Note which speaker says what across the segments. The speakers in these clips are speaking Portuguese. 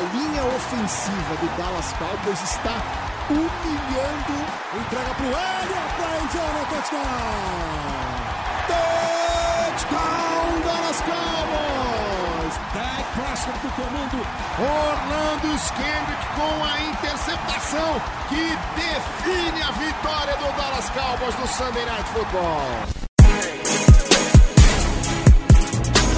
Speaker 1: Linha ofensiva do Dallas Cowboys está humilhando. Entrega para o endzone, touchdown! Touchdown, Dallas Cowboys!
Speaker 2: Dak Prescott do comando.
Speaker 1: Orlando Skendrick com a interceptação que define a vitória do Dallas Cowboys no Sunday Night Football.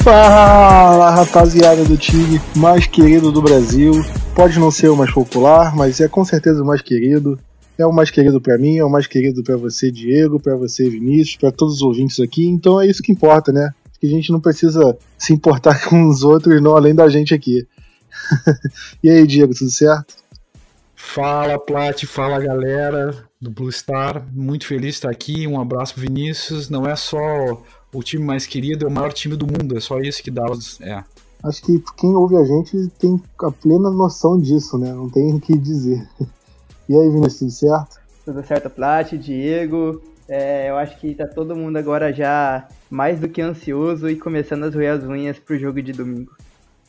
Speaker 3: Fala rapaziada do time mais querido do Brasil. Pode não ser o mais popular, mas é com certeza o mais querido. É o mais querido para mim, é o mais querido para você, Diego, para você, Vinícius, para todos os ouvintes aqui. Então é isso que importa, né? Que a gente não precisa se importar com os outros, não além da gente aqui. e aí, Diego, tudo certo?
Speaker 4: Fala, Plat, fala galera do Blue Star. Muito feliz de estar aqui. Um abraço Vinícius. Não é só o time mais querido, é o maior time do mundo. É só isso que Dallas é.
Speaker 3: Acho que quem ouve a gente tem a plena noção disso, né? Não tem o que dizer. E aí, Vinícius, tudo certo?
Speaker 5: Tudo certo, Plat, Diego. É, eu acho que tá todo mundo agora já mais do que ansioso e começando a roer as unhas pro jogo de domingo.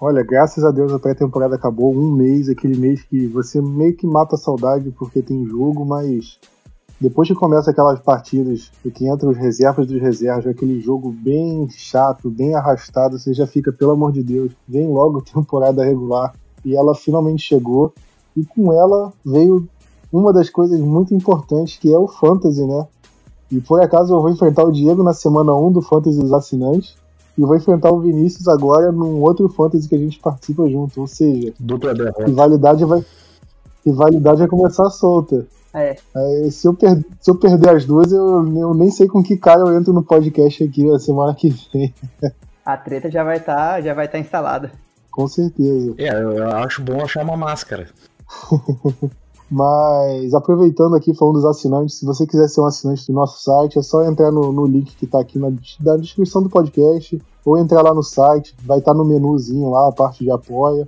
Speaker 3: Olha, graças a Deus a pré-temporada acabou. Um mês, aquele mês que você meio que mata a saudade porque tem jogo, mas depois que começa aquelas partidas e que entra os reservas dos reservas, aquele jogo bem chato, bem arrastado, você já fica, pelo amor de Deus, vem logo temporada regular. E ela finalmente chegou. E com ela veio uma das coisas muito importantes que é o Fantasy, né? E por acaso eu vou enfrentar o Diego na semana 1 do Fantasy dos assinantes e vou enfrentar o Vinícius agora num outro Fantasy que a gente participa junto. Ou seja,
Speaker 4: Dupla derrota.
Speaker 3: rivalidade vai, rivalidade vai começar solta.
Speaker 5: É,
Speaker 3: Aí, se, eu per- se eu perder as duas, eu, eu nem sei com que cara eu entro no podcast aqui a semana que vem.
Speaker 5: a treta já vai estar já vai tá instalada.
Speaker 3: Com certeza.
Speaker 4: É, eu acho bom achar uma máscara.
Speaker 3: Mas aproveitando aqui, falando dos assinantes, se você quiser ser um assinante do nosso site, é só entrar no, no link que está aqui na, na descrição do podcast, ou entrar lá no site, vai estar no menuzinho lá, a parte de apoia.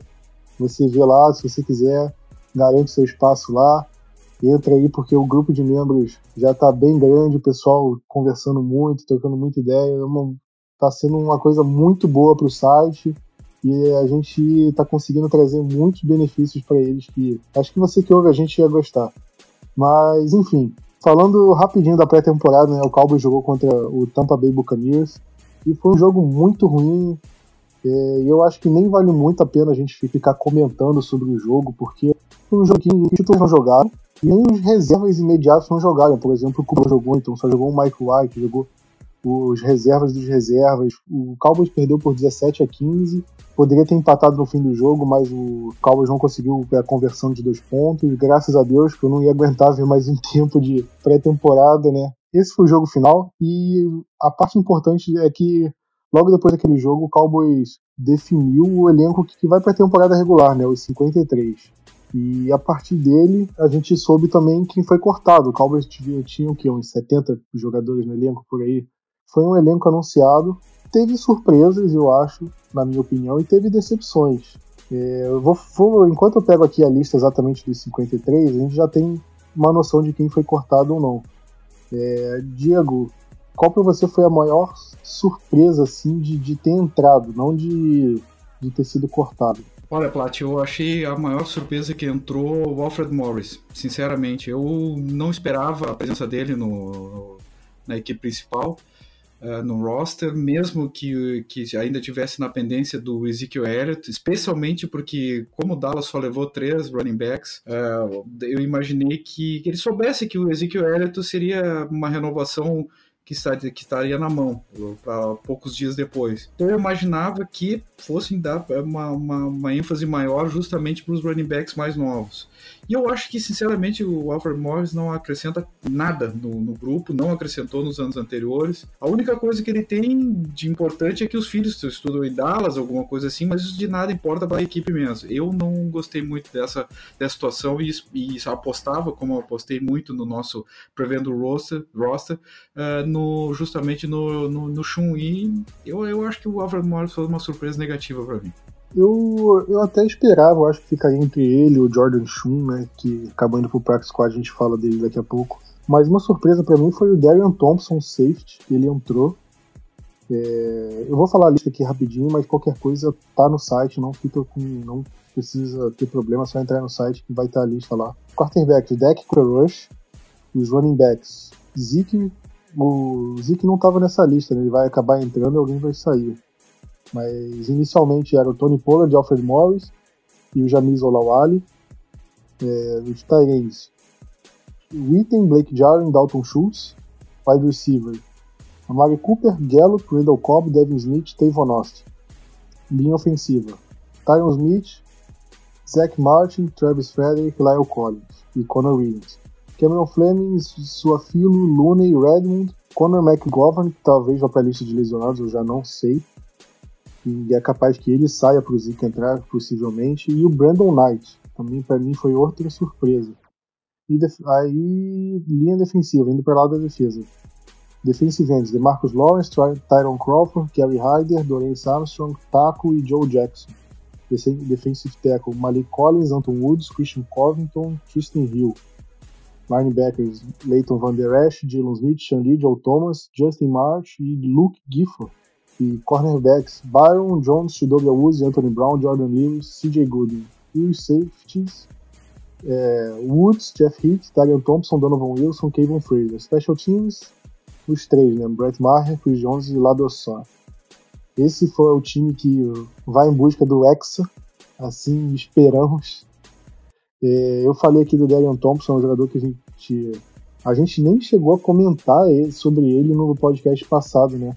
Speaker 3: Você vê lá, se você quiser, garante seu espaço lá. Entra aí, porque o grupo de membros já está bem grande, o pessoal conversando muito, trocando muita ideia. Está sendo uma coisa muito boa para o site e a gente está conseguindo trazer muitos benefícios para eles que acho que você que ouve a gente ia gostar. Mas enfim, falando rapidinho da pré-temporada, né, o Cowboys jogou contra o Tampa Bay Buccaneers e foi um jogo muito ruim. é, E eu acho que nem vale muito a pena a gente ficar comentando sobre o jogo, porque um joguinho que os titulares não jogaram, nem os reservas imediatos não jogaram. Por exemplo, o Cuba jogou, então só jogou o Mike White, jogou os reservas dos reservas. O Cowboys perdeu por 17 a 15. Poderia ter empatado no fim do jogo, mas o Cowboys não conseguiu a conversão de dois pontos. Graças a Deus, que eu não ia aguentar ver mais um tempo de pré-temporada, né? Esse foi o jogo final. E a parte importante é que logo depois daquele jogo, o Cowboys definiu o elenco que vai para a temporada regular, né? Os 53. E a partir dele, a gente soube também quem foi cortado. O Cowboys tinha, tinha o quê? Uns 70 jogadores no elenco por aí. Foi um elenco anunciado. Teve surpresas, eu acho, na minha opinião, e teve decepções. É, eu vou, vou- enquanto eu pego aqui a lista exatamente dos 53, a gente já tem uma noção de quem foi cortado ou não. É, Diego, qual para você foi a maior surpresa assim de, de ter entrado, não de, de ter sido cortado?
Speaker 4: Olha, Plat, eu achei a maior surpresa que entrou o Alfred Morris. Sinceramente, eu não esperava a presença dele no, na equipe principal, eh, no roster, mesmo que, que ainda tivesse na pendência do Ezekiel Elliott, especialmente porque, como o Dallas só levou três running backs, eh, eu imaginei que ele soubesse que o Ezekiel Elliott seria uma renovação que, estaria, que estaria na mão para poucos dias depois. Então eu imaginava que fossem dar uma, uma, uma ênfase maior justamente para os running backs mais novos. E eu acho que, sinceramente, o Alfred Morris não acrescenta nada no, no, grupo, não acrescentou nos anos anteriores. A única coisa que ele tem de importante é que os filhos estudam em Dallas, alguma coisa assim, mas isso de nada importa para a equipe mesmo. Eu não gostei muito dessa, dessa situação e, e apostava, como eu apostei muito no nosso prevendo roster, roster uh, no, justamente no, no, no Shun. E eu, eu acho que o Alfred Morris foi uma surpresa negativa para mim.
Speaker 3: Eu, eu até esperava, eu acho que ficaria entre ele e o Jordan Shun, né? Que acabando pro Practice Squad, a gente fala dele daqui a pouco. Mas uma surpresa para mim foi o Darian Thompson, safety, ele entrou. É, eu vou falar a lista aqui rapidinho, mas qualquer coisa tá no site, não fica com. não precisa ter problema, só entrar no site que vai estar a lista lá. Quarterback, Deck Rush, os running backs, Zeke. O Zeke não estava nessa lista, né? ele vai acabar entrando e alguém vai sair. Mas inicialmente era o Tony Pollard, Alfred Morris e o Jamis Olawale. É, os Tyrants, Witten, Blake Jarwin, Dalton Schultz. Wide receiver, Amari Cooper, Gallup, Randall Cobb, Devin Smith, Tavon Austin. Linha ofensiva, Tyron Smith, Zach Martin, Travis Frederick, Lyle Collins e Connor Williams. Cameron Fleming, Suafilo, Looney, Redmond, Connor McGovern, que talvez vá para a lista de lesionados, eu já não sei e é capaz que ele saia para o Zeke entrar possivelmente, e o Brandon Knight, também para mim foi outra surpresa. E aí, linha defensiva, indo para lá da defesa. Defensive ends, DeMarcus Lawrence, Tyron Crawford, Kerry Hyder, Dorance Armstrong, Taco e Joe Jackson. Defensive tackle, Malik Collins, Anton Woods, Christian Covington, Tristan Hill. Linebackers, Leighton Van Der Esch, Jalen Smith, Sean Lee, Joe Thomas, Justin March e Luke Gifford e cornerbacks Byron Jones, Chidobe Awuzie, Anthony Brown, Jordan Lewis, CJ Gooding. E os safeties é, Woods, Jeff Heath, Darian Thompson, Donovan Wilson, Kevin Fraser. Special teams, os três, né? Brett Maher, Chris Jones e Ladosson. Esse foi o time que vai em busca do Hexa, assim esperamos. É, eu falei aqui do Darian Thompson, um jogador que a gente a gente nem chegou a comentar sobre ele no podcast passado, né?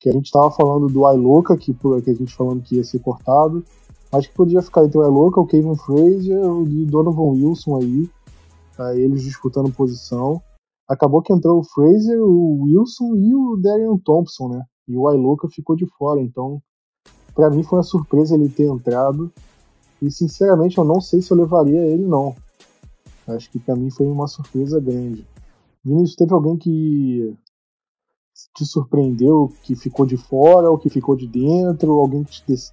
Speaker 3: Que a gente estava falando do Iloca, que, que a gente falando que ia ser cortado, mas que podia ficar entre o Iloca, o Kevin Frazier e Donovan Wilson aí, tá, eles disputando posição. Acabou que entrou o Frazier, o Wilson e o Darian Thompson, né? E o Iloca ficou de fora, então para mim foi uma surpresa ele ter entrado. E sinceramente eu não sei se eu levaria ele não. Acho que para mim foi uma surpresa grande. Vinícius, teve alguém que te surpreendeu que ficou de fora ou que ficou de dentro? Alguém que te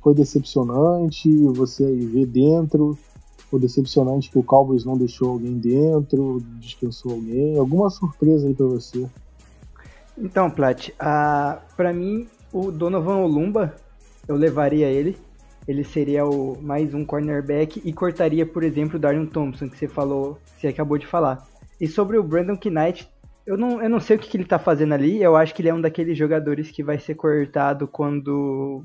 Speaker 3: foi decepcionante? Você vê dentro? Ou decepcionante que o Cowboys não deixou alguém dentro, dispensou alguém? Alguma surpresa aí para você?
Speaker 5: Então, Plat, uh, para mim, o Donovan Olumba, eu levaria ele. Ele seria o mais um cornerback e cortaria, por exemplo, o Darion Thompson, que você falou, você acabou de falar. E sobre o Brandon Knight, eu não, eu não sei o que, que ele tá fazendo ali. Eu acho que ele é um daqueles jogadores que vai ser cortado quando.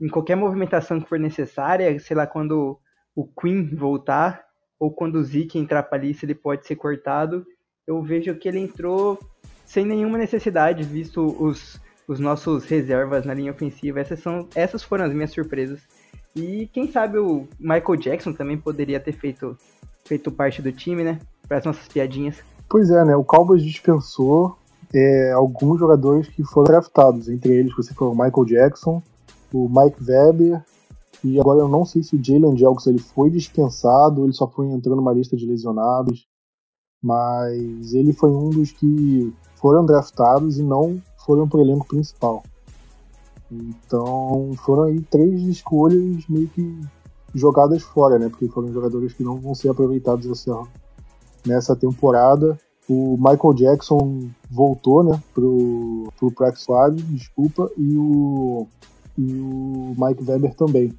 Speaker 5: Em qualquer movimentação que for necessária, sei lá, quando o Queen voltar, ou quando o Zeke entrar pra lista, ele pode ser cortado. Eu vejo que ele entrou sem nenhuma necessidade, visto os, os nossos reservas na linha ofensiva. Essas, são, essas foram as minhas surpresas. E quem sabe o Michael Jackson também poderia ter feito, feito parte do time, né? Para as nossas piadinhas.
Speaker 3: Pois é, né? O Cowboys dispensou é, alguns jogadores que foram draftados, entre eles você falou o Michael Jackson, o Mike Weber, e agora eu não sei se o Jalen Jelks ele foi dispensado, ele só foi entrando numa lista de lesionados, mas ele foi um dos que foram draftados e não foram para o elenco principal. Então foram aí três escolhas meio que jogadas fora, né? Porque foram jogadores que não vão ser aproveitados essa, nessa temporada. O Michael Jackson voltou, né, pro, pro Practice Squad, desculpa, e o, e o Mike Weber também.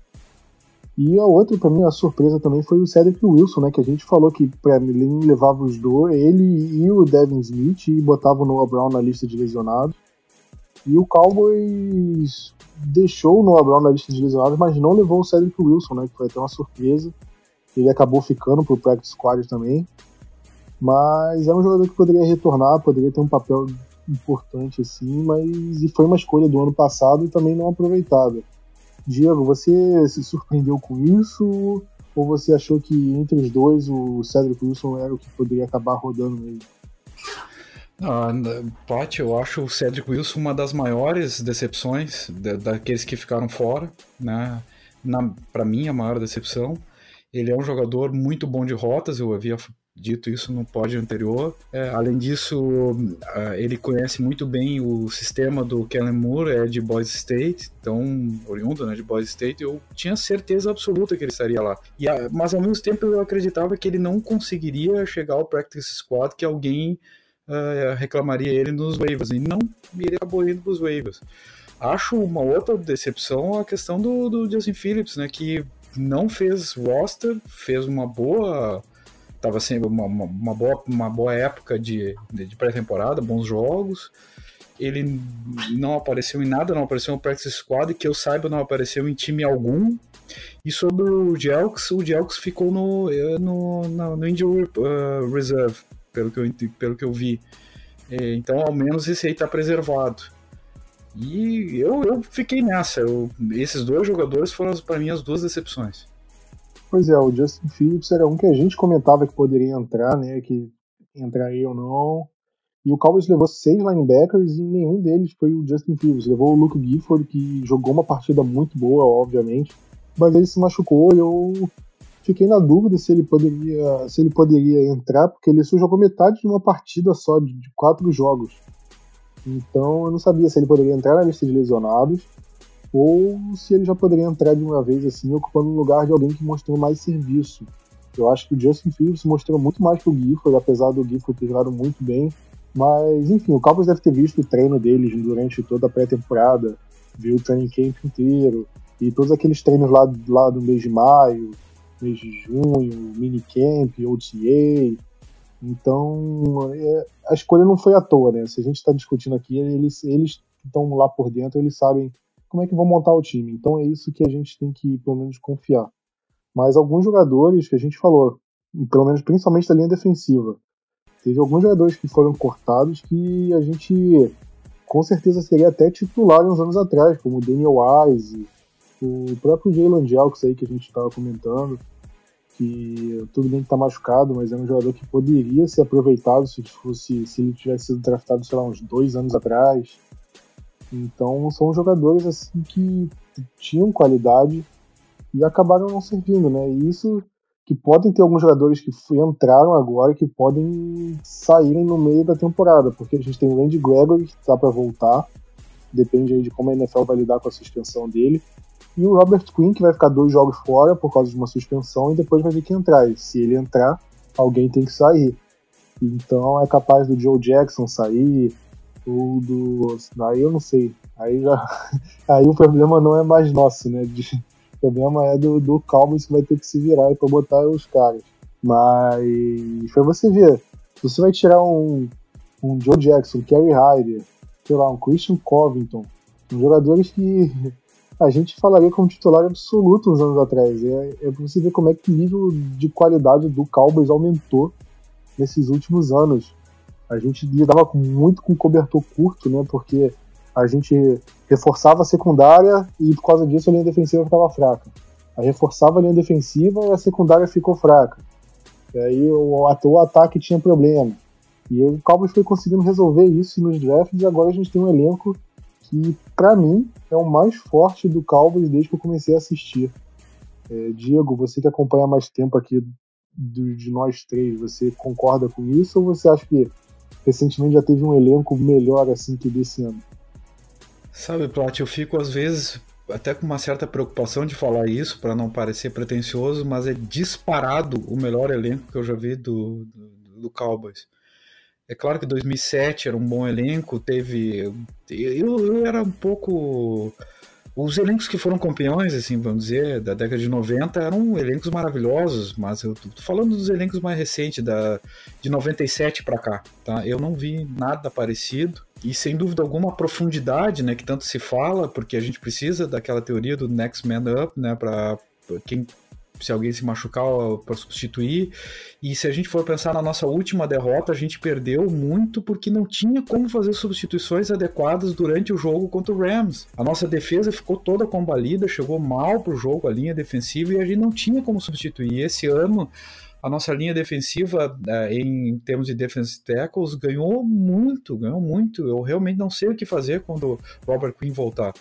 Speaker 3: E a outra, para mim, a surpresa também foi o Cedric Wilson, né, que a gente falou que para mim levava os dois, ele e o Devin Smith, e botava o Noah Brown na lista de lesionados. E o Cowboys deixou o Noah Brown na lista de lesionados, mas não levou o Cedric Wilson, né, que foi até uma surpresa. Ele acabou ficando pro Practice Squad também. Mas é um jogador que poderia retornar, poderia ter um papel importante assim, mas e foi uma escolha do ano passado e também não aproveitada. Diego, você se surpreendeu com isso? Ou você achou que entre os dois o Cedric Wilson era o que poderia acabar rodando mesmo?
Speaker 4: Ah, eu acho o Cedric Wilson uma das maiores decepções daqueles que ficaram fora, né? Para mim, a maior decepção. Ele é um jogador muito bom de rotas, eu havia dito isso no pódio anterior. É, além disso, uh, ele conhece muito bem o sistema do Kellen Moore, é de Boise State, então, oriundo né, de Boise State, eu tinha certeza absoluta que ele estaria lá. E, uh, mas ao mesmo tempo eu acreditava que ele não conseguiria chegar ao practice squad, que alguém uh, reclamaria ele nos waivers, e não, ele acabou para os waivers. Acho uma outra decepção a questão do, do Justin Phillips, né, que não fez roster, fez uma boa estava sendo uma, uma, uma, boa, uma boa época de, de pré-temporada, bons jogos. Ele não apareceu em nada, não apareceu no practice squad, que eu saiba não apareceu em time algum. E sobre o Jelks, o Jelks ficou no, no, no, no Injury uh, Reserve, pelo que, eu, pelo que eu vi. Então, ao menos esse aí está preservado. E eu, eu fiquei nessa. Eu, esses dois jogadores foram para mim as duas decepções.
Speaker 3: Pois é, o Justin Phillips era um que a gente comentava que poderia entrar, né? Que entraria ou não. E o Cowboys levou seis linebackers e nenhum deles foi o Justin Phillips. Levou o Luke Gifford, que jogou uma partida muito boa, obviamente, mas ele se machucou e eu fiquei na dúvida se ele poderia, se ele poderia entrar, porque ele só jogou metade de uma partida só, de, de quatro jogos. Então eu não sabia se ele poderia entrar na lista de lesionados ou se ele já poderia entrar de uma vez assim, ocupando o lugar de alguém que mostrou mais serviço. Eu acho que o Justin Fields mostrou muito mais que o Gifford, apesar do Gifford ter jogado muito bem. Mas, enfim, o Cowboys deve ter visto o treino deles durante toda a pré-temporada, viu o training camp inteiro, e todos aqueles treinos lá, lá do mês de maio, mês de junho, minicamp, OTA. Então, é, a escolha não foi à toa, né? Se a gente está discutindo aqui, eles, eles estão lá por dentro, eles sabem como é que vão montar o time. Então é isso que a gente tem que, pelo menos, confiar. Mas alguns jogadores que a gente falou, pelo menos principalmente da linha defensiva, teve alguns jogadores que foram cortados que a gente com certeza seria até titular uns anos atrás, como o Daniel Wise, o próprio Jalen Jelks aí que a gente estava comentando, que tudo bem que tá machucado, mas é um jogador que poderia ser aproveitado se fosse se ele tivesse sido draftado, sei lá, uns dois anos atrás. Então são jogadores assim que tinham qualidade e acabaram não servindo, né? E isso que podem ter alguns jogadores que entraram agora que podem saírem no meio da temporada, porque a gente tem o Randy Gregory que está para voltar, depende aí de como a NFL vai lidar com a suspensão dele, e o Robert Quinn que vai ficar dois jogos fora por causa de uma suspensão e depois vai ter que entrar. E se ele entrar, alguém tem que sair. Então é capaz do Joe Jackson sair, ou do. Aí eu não sei. Aí já. Aí o problema não é mais nosso, né? De... O problema é do, do Cowboys que vai ter que se virar para botar os caras. Mas pra você ver, você vai tirar um, um Joe Jackson, Kerry Hyder, sei lá, um Christian Covington, um jogadores que a gente falaria como titular absoluto uns anos atrás. É, é pra você ver como é que o nível de qualidade do Cowboys aumentou nesses últimos anos a gente lidava muito com cobertor curto, né? Porque a gente reforçava a secundária e por causa disso a linha defensiva ficava fraca. Aí reforçava a linha defensiva e a secundária ficou fraca. E aí o, o ataque tinha problema. E o Cowboys foi conseguindo resolver isso nos drafts e agora a gente tem um elenco que, para mim, é o mais forte do Cowboys desde que eu comecei a assistir. É, Diego, você que acompanha mais tempo aqui do, de nós três, você concorda com isso ou você acha que recentemente já teve um elenco melhor assim que desse ano.
Speaker 4: Sabe, Plat, eu fico às vezes até com uma certa preocupação de falar isso para não parecer pretencioso, mas é disparado o melhor elenco que eu já vi do, do, do Cowboys. É claro que 2007 era um bom elenco, teve. Eu, eu era um pouco os elencos que foram campeões, assim, vamos dizer, da década de 90 eram elencos maravilhosos, mas eu tô falando dos elencos mais recentes, da, de 97 para cá, tá? Eu não vi nada parecido e sem dúvida alguma a profundidade, né, que tanto se fala, porque a gente precisa daquela teoria do next man up, né, para quem se alguém se machucar para substituir. E se a gente for pensar na nossa última derrota, a gente perdeu muito porque não tinha como fazer substituições adequadas durante o jogo contra o Rams. A nossa defesa ficou toda combalida, chegou mal pro jogo, a linha defensiva, e a gente não tinha como substituir. Esse ano a nossa linha defensiva, é, em termos de defensive tackles, ganhou muito, ganhou muito. Eu realmente não sei o que fazer quando Robert Quinn voltar.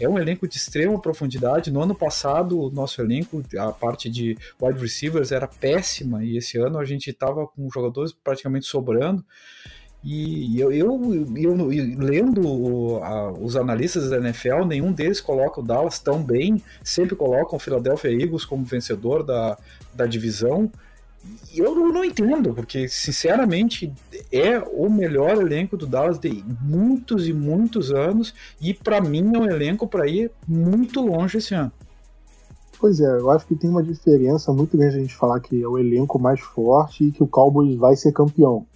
Speaker 4: É um elenco de extrema profundidade. No ano passado, o nosso elenco, a parte de wide receivers era péssima, e esse ano a gente estava com jogadores praticamente sobrando. E eu, eu, eu, eu lendo o, a, os analistas da NFL, nenhum deles coloca o Dallas tão bem, sempre colocam o Philadelphia Eagles como vencedor da, da divisão eu não entendo, porque sinceramente é o melhor elenco do Dallas de muitos e muitos anos e para mim é um elenco para ir muito longe esse ano.
Speaker 3: Pois é, eu acho que tem uma diferença muito grande a gente falar que é o elenco mais forte e que o Cowboys vai ser campeão.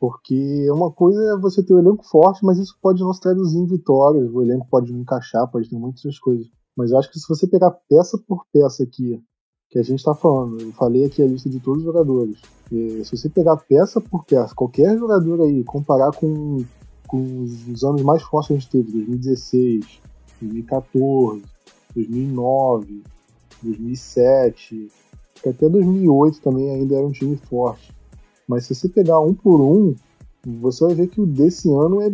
Speaker 3: Porque uma coisa é você ter um elenco forte, mas isso pode não se traduzir em vitórias, o elenco pode não encaixar, pode ter muitas coisas. Mas eu acho que se você pegar peça por peça aqui que a gente está falando. Eu falei aqui a lista de todos os jogadores. E se você pegar peça por peça, qualquer jogador aí, comparar com, com os anos mais fortes que a gente teve, 2016, 2014, 2009, 2007, até 2008 também ainda era um time forte. Mas se você pegar um por um, você vai ver que o desse ano é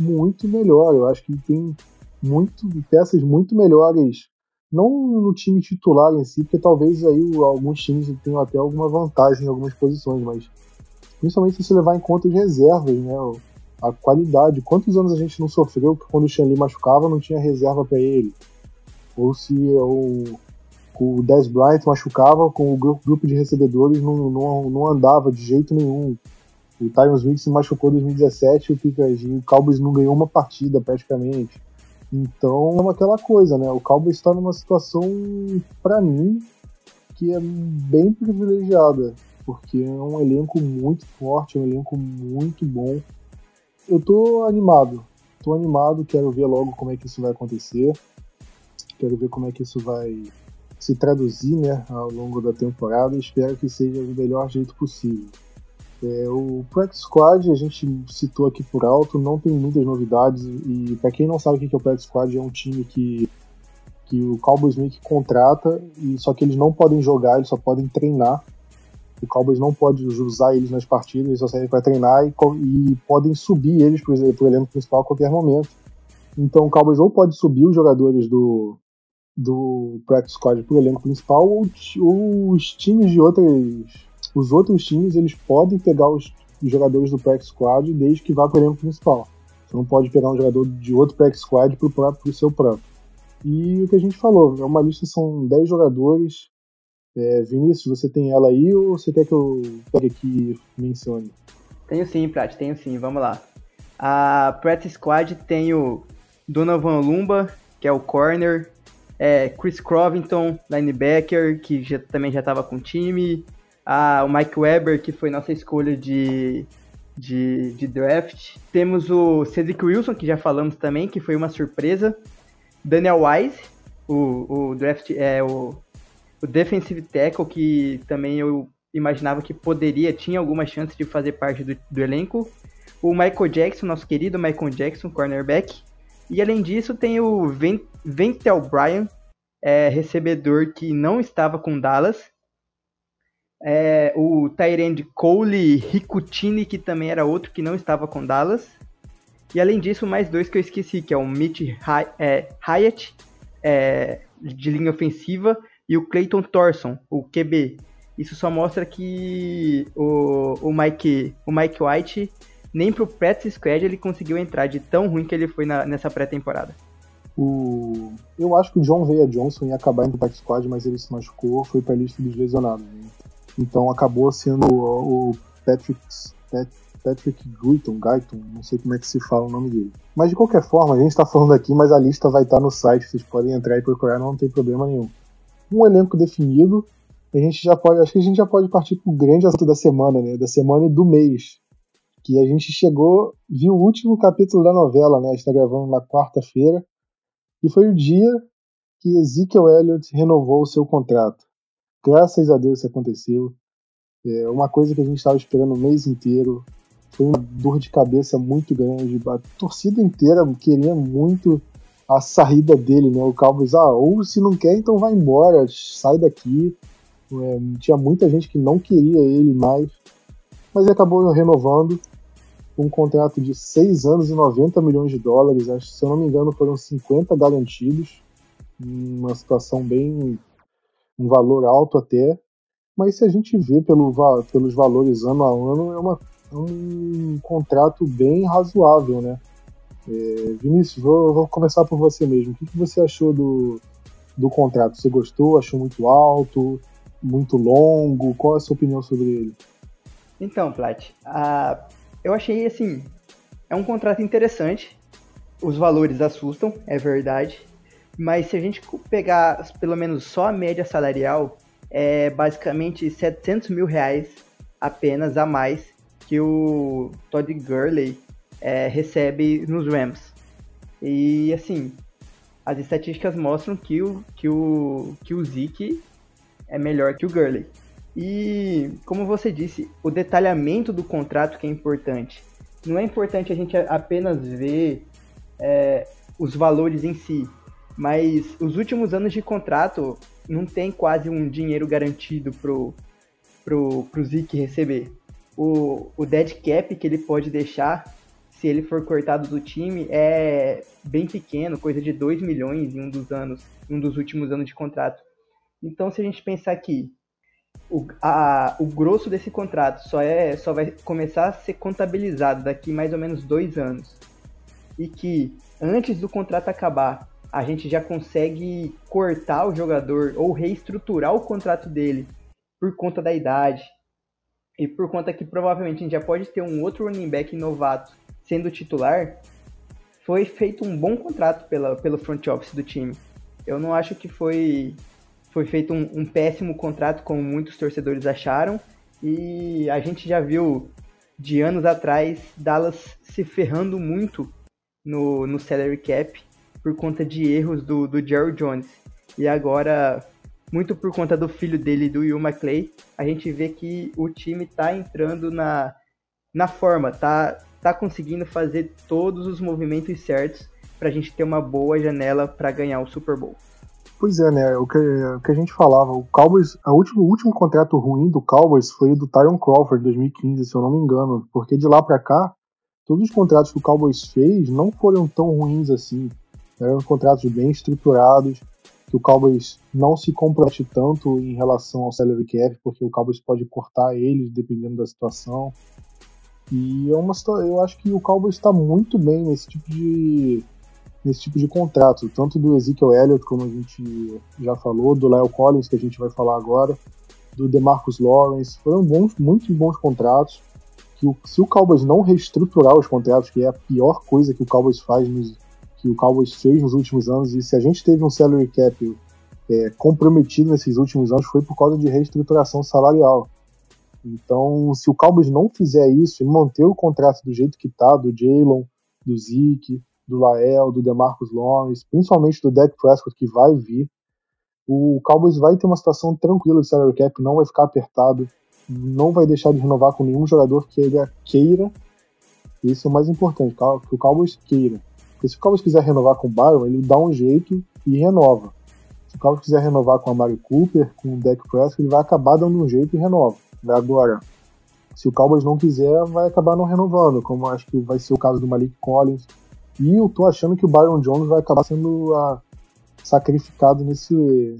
Speaker 3: muito melhor. Eu acho que tem muito, peças muito melhores não no time titular em si, porque talvez aí alguns times tenham até alguma vantagem em algumas posições, mas principalmente se você levar em conta as reservas, né? A qualidade. Quantos anos a gente não sofreu que quando o Shanley machucava não tinha reserva para ele? Ou se o, o Dez Bryant machucava, com o grupo de recebedores não, não, não andava de jeito nenhum. O Tyron Smith se machucou em 2017 e o Cowboys não ganhou uma partida praticamente. Então é aquela coisa, né? O Cowboys está numa situação, para mim, que é bem privilegiada, porque é um elenco muito forte, é um elenco muito bom. Eu tô animado, tô animado, quero ver logo como é que isso vai acontecer, quero ver como é que isso vai se traduzir, né, ao longo da temporada. Espero que seja do melhor jeito possível. É, o Practice Squad a gente citou aqui por alto, não tem muitas novidades e para quem não sabe o que é o Practice Squad é um time que que o Cowboys meio que contrata e só que eles não podem jogar, eles só podem treinar. O Cowboys não pode usar eles nas partidas, eles só servem para treinar e, e, podem subir eles para o elenco principal a qualquer momento. Então o Cowboys ou pode subir os jogadores do do Practice Squad para o elenco principal ou, ou os times de outras os outros times eles podem pegar os, jogadores do practice squad desde que vá para o elenco principal. Você não pode pegar um jogador de outro practice squad para o seu próprio. E o que a gente falou, é uma lista são 10 jogadores. É, Vinícius, você tem ela aí ou você quer que eu pegue aqui e mencione?
Speaker 5: Tenho sim, Prat, tenho sim, vamos lá. A practice squad tem o Donovan Lumba, que é o corner, é, Chris Crovington, linebacker, que já, também já estava com o time, o Mike Weber, que foi nossa escolha de, de, de, draft. Temos o Cedric Wilson, que já falamos também, que foi uma surpresa. Daniel Wise, o, o draft é o, o defensive tackle, que também eu imaginava que poderia, tinha alguma chance de fazer parte do, do elenco. O Michael Jackson, nosso querido Michael Jackson, cornerback. E além disso, tem o Ventel Bryan, é, recebedor que não estava com Dallas, é, o Tyrande Cole Ricutini, que também era outro que não estava com Dallas. E além disso, mais dois que eu esqueci, que é o Mitch é, Hyatt, é, de linha ofensiva, e o Clayton Thorson, o QB. Isso só mostra que o, o, Mike, o Mike White, nem pro practice squad ele conseguiu entrar de tão ruim que ele foi na, nessa pré-temporada.
Speaker 3: O... Eu acho que o John Veia Johnson ia acabar indo pro squad, mas ele se machucou, foi pra lista dos lesionados. Né? Então acabou sendo o Patrick, Patrick Guyton, Guyton, não sei como é que se fala o nome dele. Mas de qualquer forma, a gente está falando aqui, mas a lista vai estar no site, vocês podem entrar e procurar, não tem problema nenhum. Um elenco definido, a gente já pode, acho que a gente já pode partir para o grande assunto da semana, né? Da semana e do mês. Que a gente chegou, viu o último capítulo da novela, né? A gente está gravando na quarta-feira. E foi o dia que Ezekiel Elliott renovou o seu contrato. Graças a Deus isso aconteceu. É uma coisa que a gente estava esperando o mês inteiro. Foi uma dor de cabeça muito grande. A torcida inteira queria muito a saída dele, né? O Cowboys, ah, ou se não quer, então vai embora, sai daqui. É, tinha muita gente que não queria ele mais, mas ele acabou renovando um contrato de 6 anos e 90 milhões de dólares. Acho, se eu não me engano, foram 50 garantidos. Uma situação bem. Um valor alto até. Mas se a gente vê pelo, pelos valores ano a ano, é uma, um contrato bem razoável, né? É, Vinícius, vou, vou, começar por você mesmo. O que, que você achou do, do contrato? Você gostou? Achou muito alto? Muito longo? Qual é a sua opinião sobre ele?
Speaker 5: Então, Plat, a, eu achei assim, é um contrato interessante. Os valores assustam, é verdade. Mas se a gente pegar pelo menos só a média salarial, é basicamente 700 mil reais apenas a mais que o Todd Gurley é, recebe nos Rams. E assim, as estatísticas mostram que o, que o, que o Zeke é melhor que o Gurley. E, como você disse, o detalhamento do contrato que é importante. Não é importante a gente apenas ver é, os valores em si, mas os últimos anos de contrato não tem quase um dinheiro garantido pro, pro, pro Zeke receber. O, o dead cap que ele pode deixar, se ele for cortado do time, é bem pequeno, coisa de 2 milhões em um dos anos, um dos últimos anos de contrato. Então, se a gente pensar que o, a, o grosso desse contrato só, é, só vai começar a ser contabilizado daqui mais ou menos dois anos. E que antes do contrato acabar, a gente já consegue cortar o jogador ou reestruturar o contrato dele por conta da idade. E por conta que provavelmente a gente já pode ter um outro running back novato sendo titular, foi feito um bom contrato pela, pelo front office do time. Eu não acho que foi foi feito um, um péssimo contrato, como muitos torcedores acharam, e a gente já viu de anos atrás Dallas se ferrando muito no, no salary cap por conta de erros do, do Jerry Jones. E agora, muito por conta do filho dele, do Will McClay, a gente vê que o time está entrando na, na forma, tá, tá conseguindo fazer todos os movimentos certos para a gente ter uma boa janela para ganhar o Super Bowl.
Speaker 3: Pois é, né? O que, o que a gente falava, o Cowboys, a último, o último contrato ruim do Cowboys foi o do Tyron Crawford, 2015, se eu não me engano, porque de lá para cá, todos os contratos que o Cowboys fez não foram tão ruins assim. Eram contratos bem estruturados, que o Cowboys não se compromete tanto em relação ao salary cap, porque o Cowboys pode cortar eles dependendo da situação. E é uma eu acho que o Cowboys está muito bem nesse tipo de nesse tipo de contrato, tanto do Ezekiel Elliott, como a gente já falou, do Lyle Collins, que a gente vai falar agora, do DeMarcus Lawrence, foram bons, muito bons contratos, que o, se o Cowboys não reestruturar os contratos, que é a pior coisa que o Cowboys faz, nos, que o Cowboys fez nos últimos anos, e se a gente teve um salary cap é, comprometido nesses últimos anos, foi por causa de reestruturação salarial. Então, se o Cowboys não fizer isso e manter o contrato do jeito que tá, do Jalen, do Zeke, do Lael, do DeMarcus Lawrence, principalmente do Dak Prescott que vai vir, o Cowboys vai ter uma situação tranquila de salary cap, não vai ficar apertado, não vai deixar de renovar com nenhum jogador que ele queira. Isso é o mais importante, que o Cowboys queira. Porque se o Cowboys quiser renovar com o Byron, ele dá um jeito e renova. Se o Cowboys quiser renovar com a Mario Cooper, com o Dak Prescott, ele vai acabar dando um jeito e renova. Agora, se o Cowboys não quiser, vai acabar não renovando, como acho que vai ser o caso do Malik Collins, e eu tô achando que o Byron Jones vai acabar sendo a, ah, sacrificado nesse,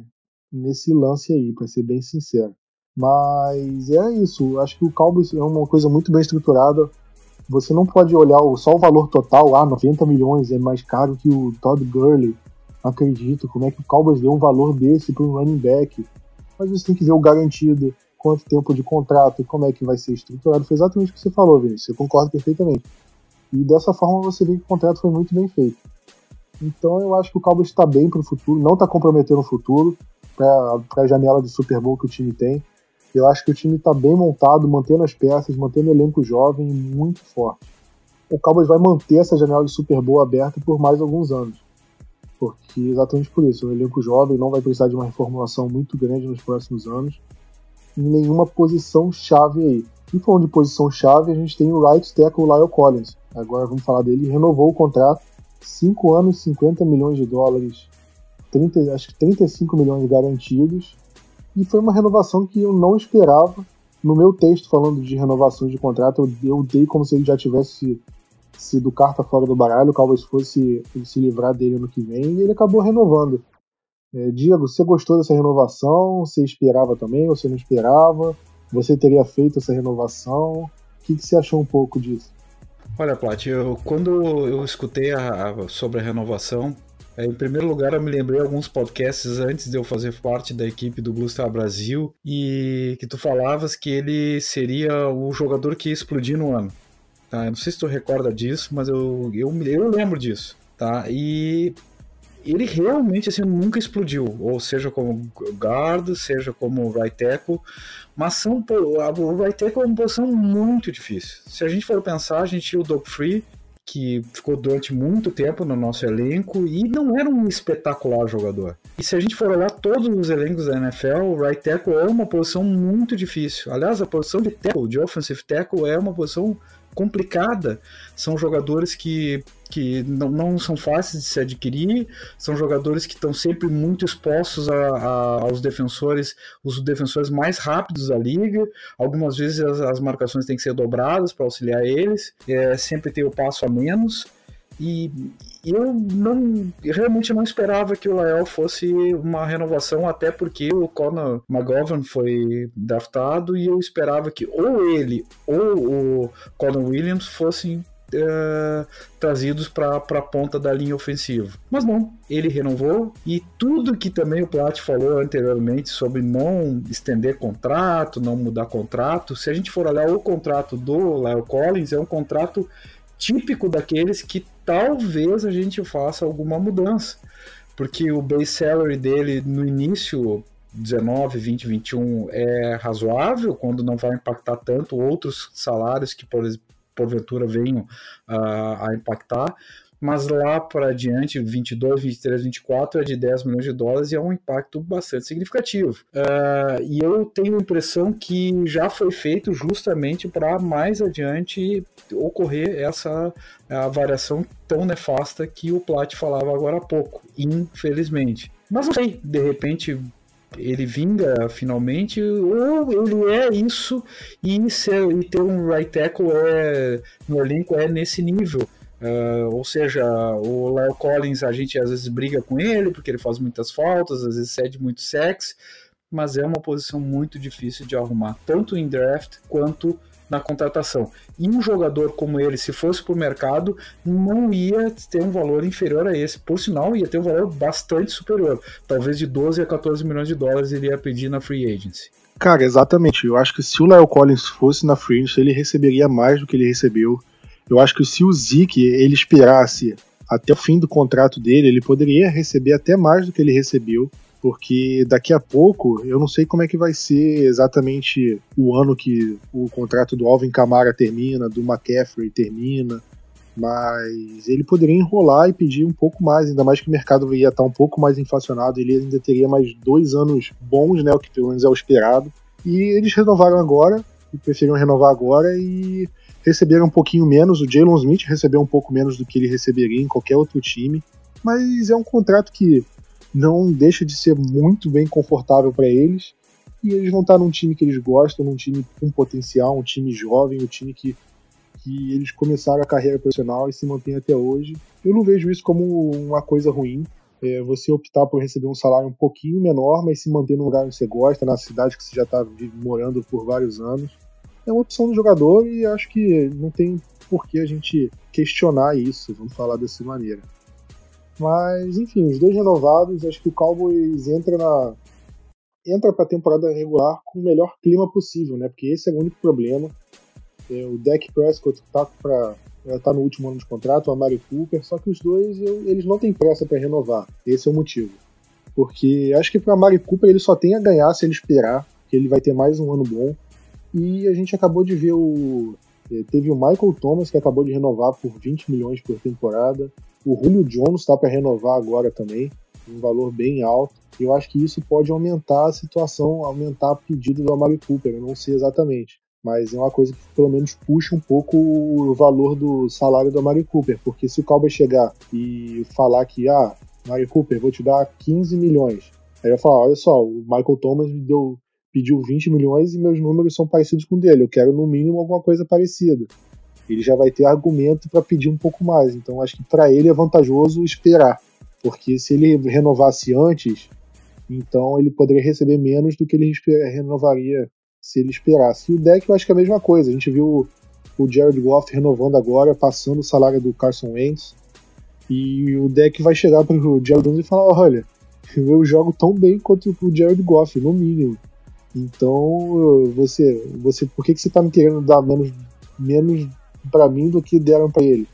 Speaker 3: nesse lance aí, para ser bem sincero. Mas é isso, acho que o Cowboys é uma coisa muito bem estruturada. Você não pode olhar só o valor total, ah, 90 milhões é mais caro que o Todd Gurley. Não acredito, como é que o Cowboys deu um valor desse para um running back? Mas você tem que ver o garantido, quanto tempo de contrato, como é que vai ser estruturado. Foi exatamente o que você falou, Vinícius, eu concordo perfeitamente. E dessa forma você vê que o contrato foi muito bem feito. Então eu acho que o Cowboys está bem para o futuro, não está comprometendo o futuro para a janela de Super Bowl que o time tem. Eu acho que o time está bem montado, mantendo as peças, mantendo o elenco jovem muito forte. O Cowboys vai manter essa janela de Super Bowl aberta por mais alguns anos. porque exatamente por isso, o elenco jovem não vai precisar de uma reformulação muito grande nos próximos anos, nenhuma posição chave aí. E falando de posição chave, a gente tem o right tackle Lyle Collins. Agora vamos falar dele, renovou o contrato, 5 anos, 50 milhões de dólares, 30, acho que 35 milhões garantidos, e foi uma renovação que eu não esperava. No meu texto falando de renovações de contrato, eu, eu dei como se ele já tivesse sido carta fora do baralho, o Cowboys fosse se livrar dele no que vem, e ele acabou renovando. É, Diego, você gostou dessa renovação? Você esperava também? Você não esperava? Você teria feito essa renovação? O que, que você achou um pouco disso?
Speaker 4: Olha, Plat, eu, quando eu escutei a, a, sobre a renovação, é, em primeiro lugar, eu me lembrei alguns podcasts antes de eu fazer parte da equipe do Blue Star Brasil e que tu falavas que ele seria o jogador que ia explodir no ano. Tá? Eu não sei se tu recorda disso, mas eu, eu, eu lembro disso. Tá? E ele realmente assim, nunca explodiu, ou seja como guard, seja como right tackle, mas são, o right tackle é uma posição muito difícil. Se a gente for pensar, a gente tinha o Doug Free, que ficou durante muito tempo no nosso elenco e não era um espetacular jogador. E se a gente for olhar todos os elencos da NFL, o right tackle é uma posição muito difícil. Aliás, a posição de tackle, de offensive tackle, é uma posição complicada. São jogadores que, que não, não são fáceis de se adquirir, são jogadores que estão sempre muito expostos a, a, aos defensores, os defensores mais rápidos da liga. Algumas vezes as, as marcações têm que ser dobradas para auxiliar eles, é, sempre tem o passo a menos. E eu não realmente não esperava que o Lael fosse uma renovação, até porque o Conor McGovern foi draftado e eu esperava que ou ele ou o Conor Williams fossem Uh, trazidos para a ponta da linha ofensiva. Mas não, ele renovou e tudo que também o Plat falou anteriormente sobre não estender contrato, não mudar contrato, se a gente for olhar o contrato do Lyle Collins, é um contrato típico daqueles que talvez a gente faça alguma mudança. Porque o base salary dele no início, 19, 20, 21, é razoável, quando não vai impactar tanto outros salários que, por, porventura, venham uh, a impactar mas lá para adiante, 22, 23, 24 é de 10 milhões de dólares e é um impacto bastante significativo. Uh, e eu tenho a impressão que já foi feito justamente para mais adiante ocorrer essa a variação tão nefasta que o Plat falava agora há pouco, infelizmente. Mas não sei, de repente ele vinga finalmente, ou ele é isso e, ser, e ter um right tackle é, no elenco é nesse nível. Uh, ou seja, o Lyle Collins a gente às vezes briga com ele porque ele faz muitas faltas, às vezes cede muito sexo, mas é uma posição muito difícil de arrumar, tanto em draft quanto na contratação. E um jogador como ele, se fosse para o mercado, não ia ter um valor inferior a esse. Por sinal, ia ter um valor bastante superior. Talvez de 12 a 14 milhões de dólares ele ia pedir na free agency.
Speaker 3: Cara, exatamente. Eu acho que se o Lyle Collins fosse na free agency, ele receberia mais do que ele recebeu eu acho que se o Zeke ele esperasse até o fim do contrato dele, ele poderia receber até mais do que ele recebeu, porque daqui a pouco eu não sei como é que vai ser exatamente o ano que o contrato do Alvin Kamara termina, do McCaffrey termina, mas ele poderia enrolar e pedir um pouco mais, ainda mais que o mercado ia estar um pouco mais inflacionado, ele ainda teria mais dois anos bons, né, o que pelo menos é o esperado. E eles renovaram agora, preferiram renovar agora e receberam um pouquinho menos. O Jalen Smith recebeu um pouco menos do que ele receberia em qualquer outro time, mas é um contrato que não deixa de ser muito bem confortável para eles. E eles vão estar num time que eles gostam, num time com potencial, um time jovem, um time que, que eles começaram a carreira profissional e se mantém até hoje. Eu não vejo isso como uma coisa ruim. É, você optar por receber um salário um pouquinho menor, mas se manter no lugar onde você gosta, na cidade que você já está morando por vários anos é uma opção do jogador e acho que não tem por que a gente questionar isso, vamos falar dessa maneira. Mas, enfim, os dois renovados, acho que o Cowboys entra na entra para a temporada regular com o melhor clima possível, né? Porque esse é o único problema. É, o Dak Prescott tá para tá no último ano de contrato, o Amari Cooper, só que os dois eu, eles não têm pressa para renovar. Esse é o motivo. Porque acho que para Amari Cooper ele só tem a ganhar se ele esperar, que ele vai ter mais um ano bom. E a gente acabou de ver o. Eh, teve o Michael Thomas, que acabou de renovar por 20 milhões por temporada. O Julio Jones está para renovar agora também, um valor bem alto. Eu acho que isso pode aumentar a situação, aumentar o pedido do Amari Cooper. Eu não sei exatamente mas é uma coisa que pelo menos puxa um pouco o valor do salário do Amari Cooper, porque se o Cowboy chegar e falar que, ah, Amari Cooper, vou te dar 15 milhões, aí eu falar, olha só, o Michael Thomas me deu, pediu 20 milhões e meus números são parecidos com o dele, eu quero no mínimo alguma coisa parecida. Ele já vai ter argumento para pedir um pouco mais, então acho que para ele é vantajoso esperar, porque se ele renovasse antes, então ele poderia receber menos do que ele renovaria se ele esperasse. E o deck eu acho que é a mesma coisa. A gente viu o Jared Goff renovando agora, passando o salário do Carson Wentz. E o deck vai chegar para o Jared Goff e falar: olha, eu jogo tão bem quanto o Jared Goff, no mínimo. Então, você, você, por que, que você está me querendo dar menos, menos para mim do que deram para ele?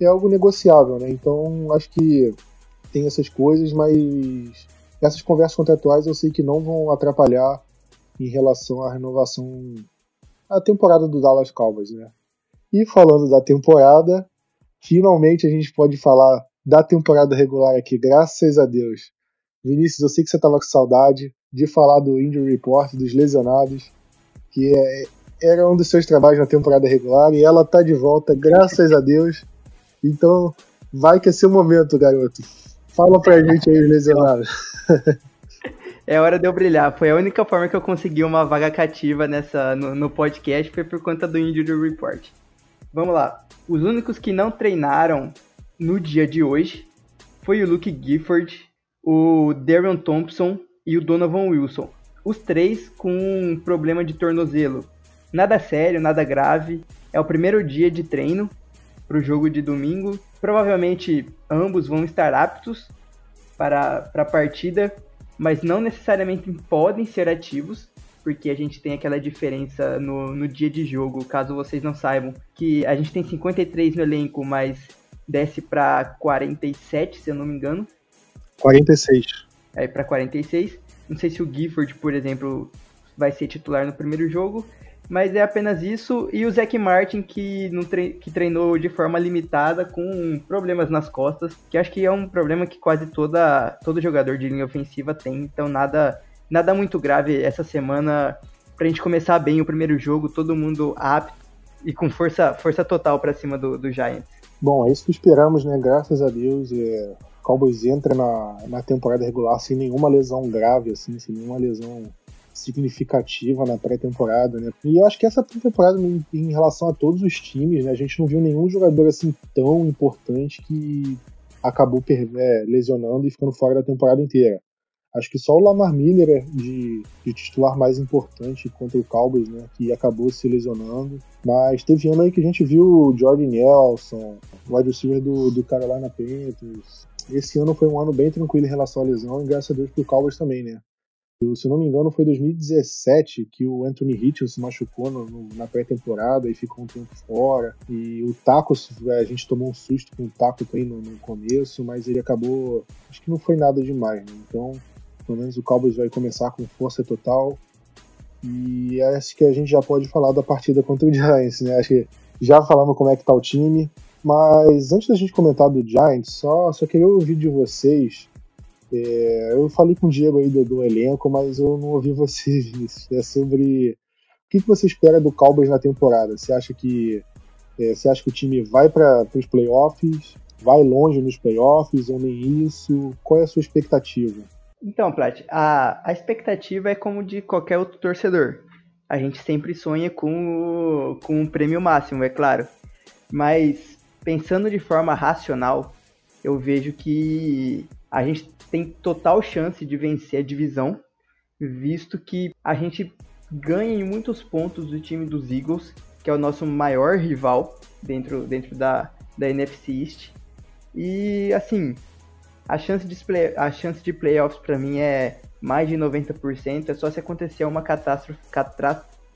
Speaker 3: É algo negociável, né? Então, acho que tem essas coisas, mas essas conversas contratuais eu sei que não vão atrapalhar em relação à renovação a temporada do Dallas Cowboys, né? E falando da temporada, finalmente a gente pode falar da temporada regular aqui, graças a Deus. Vinícius, eu sei que você estava com saudade de falar do Injury Report, dos lesionados, que é, era um dos seus trabalhos na temporada regular e ela tá de volta, graças a Deus. Então, vai que é seu momento, garoto. Fala pra gente aí, os lesionados.
Speaker 5: É hora de eu brilhar. Foi a única forma que eu consegui uma vaga cativa nessa no, no podcast foi por conta do Injury Report. Vamos lá. Os únicos que não treinaram no dia de hoje foi o Luke Gifford, o Darren Thompson e o Donovan Wilson. Os três com um problema de tornozelo. Nada sério, nada grave. É o primeiro dia de treino para o jogo de domingo. Provavelmente ambos vão estar aptos para, para a partida mas não necessariamente podem ser ativos, porque a gente tem aquela diferença no, no dia de jogo, caso vocês não saibam, que a gente tem 53 no elenco, mas desce para 47, se eu não me engano.
Speaker 3: 46.
Speaker 5: É, para 46. Não sei se o Gifford, por exemplo, vai ser titular no primeiro jogo, mas é apenas isso. E o Zac Martin, que, tre que treinou de forma limitada, com problemas nas costas, que acho que é um problema que quase toda, todo jogador de linha ofensiva tem, então nada, nada muito grave essa semana pra gente começar bem o primeiro jogo, todo mundo apto e com força, força total para cima do, do Giants.
Speaker 3: Bom, é isso que esperamos, né? Graças a Deus. É... Cowboys entra na, na temporada regular sem nenhuma lesão grave, assim, sem nenhuma lesão significativa na pré-temporada, né? E eu acho que essa pré-temporada, em, em, relação a todos os times, né, a gente não viu nenhum jogador assim tão importante que acabou é, lesionando e ficando fora da temporada inteira. Acho que só o Lamar Miller é de, de titular mais importante contra o Cowboys, né? Que acabou se lesionando. Mas teve ano aí que a gente viu o Jordan Nelson, o wide receiver do, do Carolina Panthers. Esse ano foi um ano bem tranquilo em relação à lesão, e graças a Deus pro Cowboys também, né? se não me engano, foi 2017 que o Anthony Hitchens se machucou no, no, na pré-temporada e ficou um tempo fora. E o Taco, é, a gente tomou um susto com o Taco aí no, no, começo, mas ele acabou. Acho que não foi nada demais, né? Então, pelo menos o Cowboys vai começar com força total. E acho que a gente já pode falar da partida contra o Giants, né? Acho que já falamos como é que tá o time. Mas antes da gente comentar do Giants, só, só queria ouvir de vocês é, eu falei com o Diego aí do, do, elenco, mas eu não ouvi você, Vinícius. É sobre o que, que você espera do Cowboys na temporada. Você acha que é, você acha que o time vai para os playoffs, vai longe nos playoffs ou nem isso? Qual é a sua expectativa?
Speaker 5: Então, Plat, a, a expectativa é como de qualquer outro torcedor. A gente sempre sonha com o, com um prêmio máximo, é claro. Mas pensando de forma racional, eu vejo que a gente tem total chance de vencer a divisão, visto que a gente ganha em muitos pontos do time dos Eagles, que é o nosso maior rival dentro, dentro da, da NFC East. E assim, a chance de, play, a chance de playoffs para mim é mais de 90%, é só se acontecer uma catástrofe,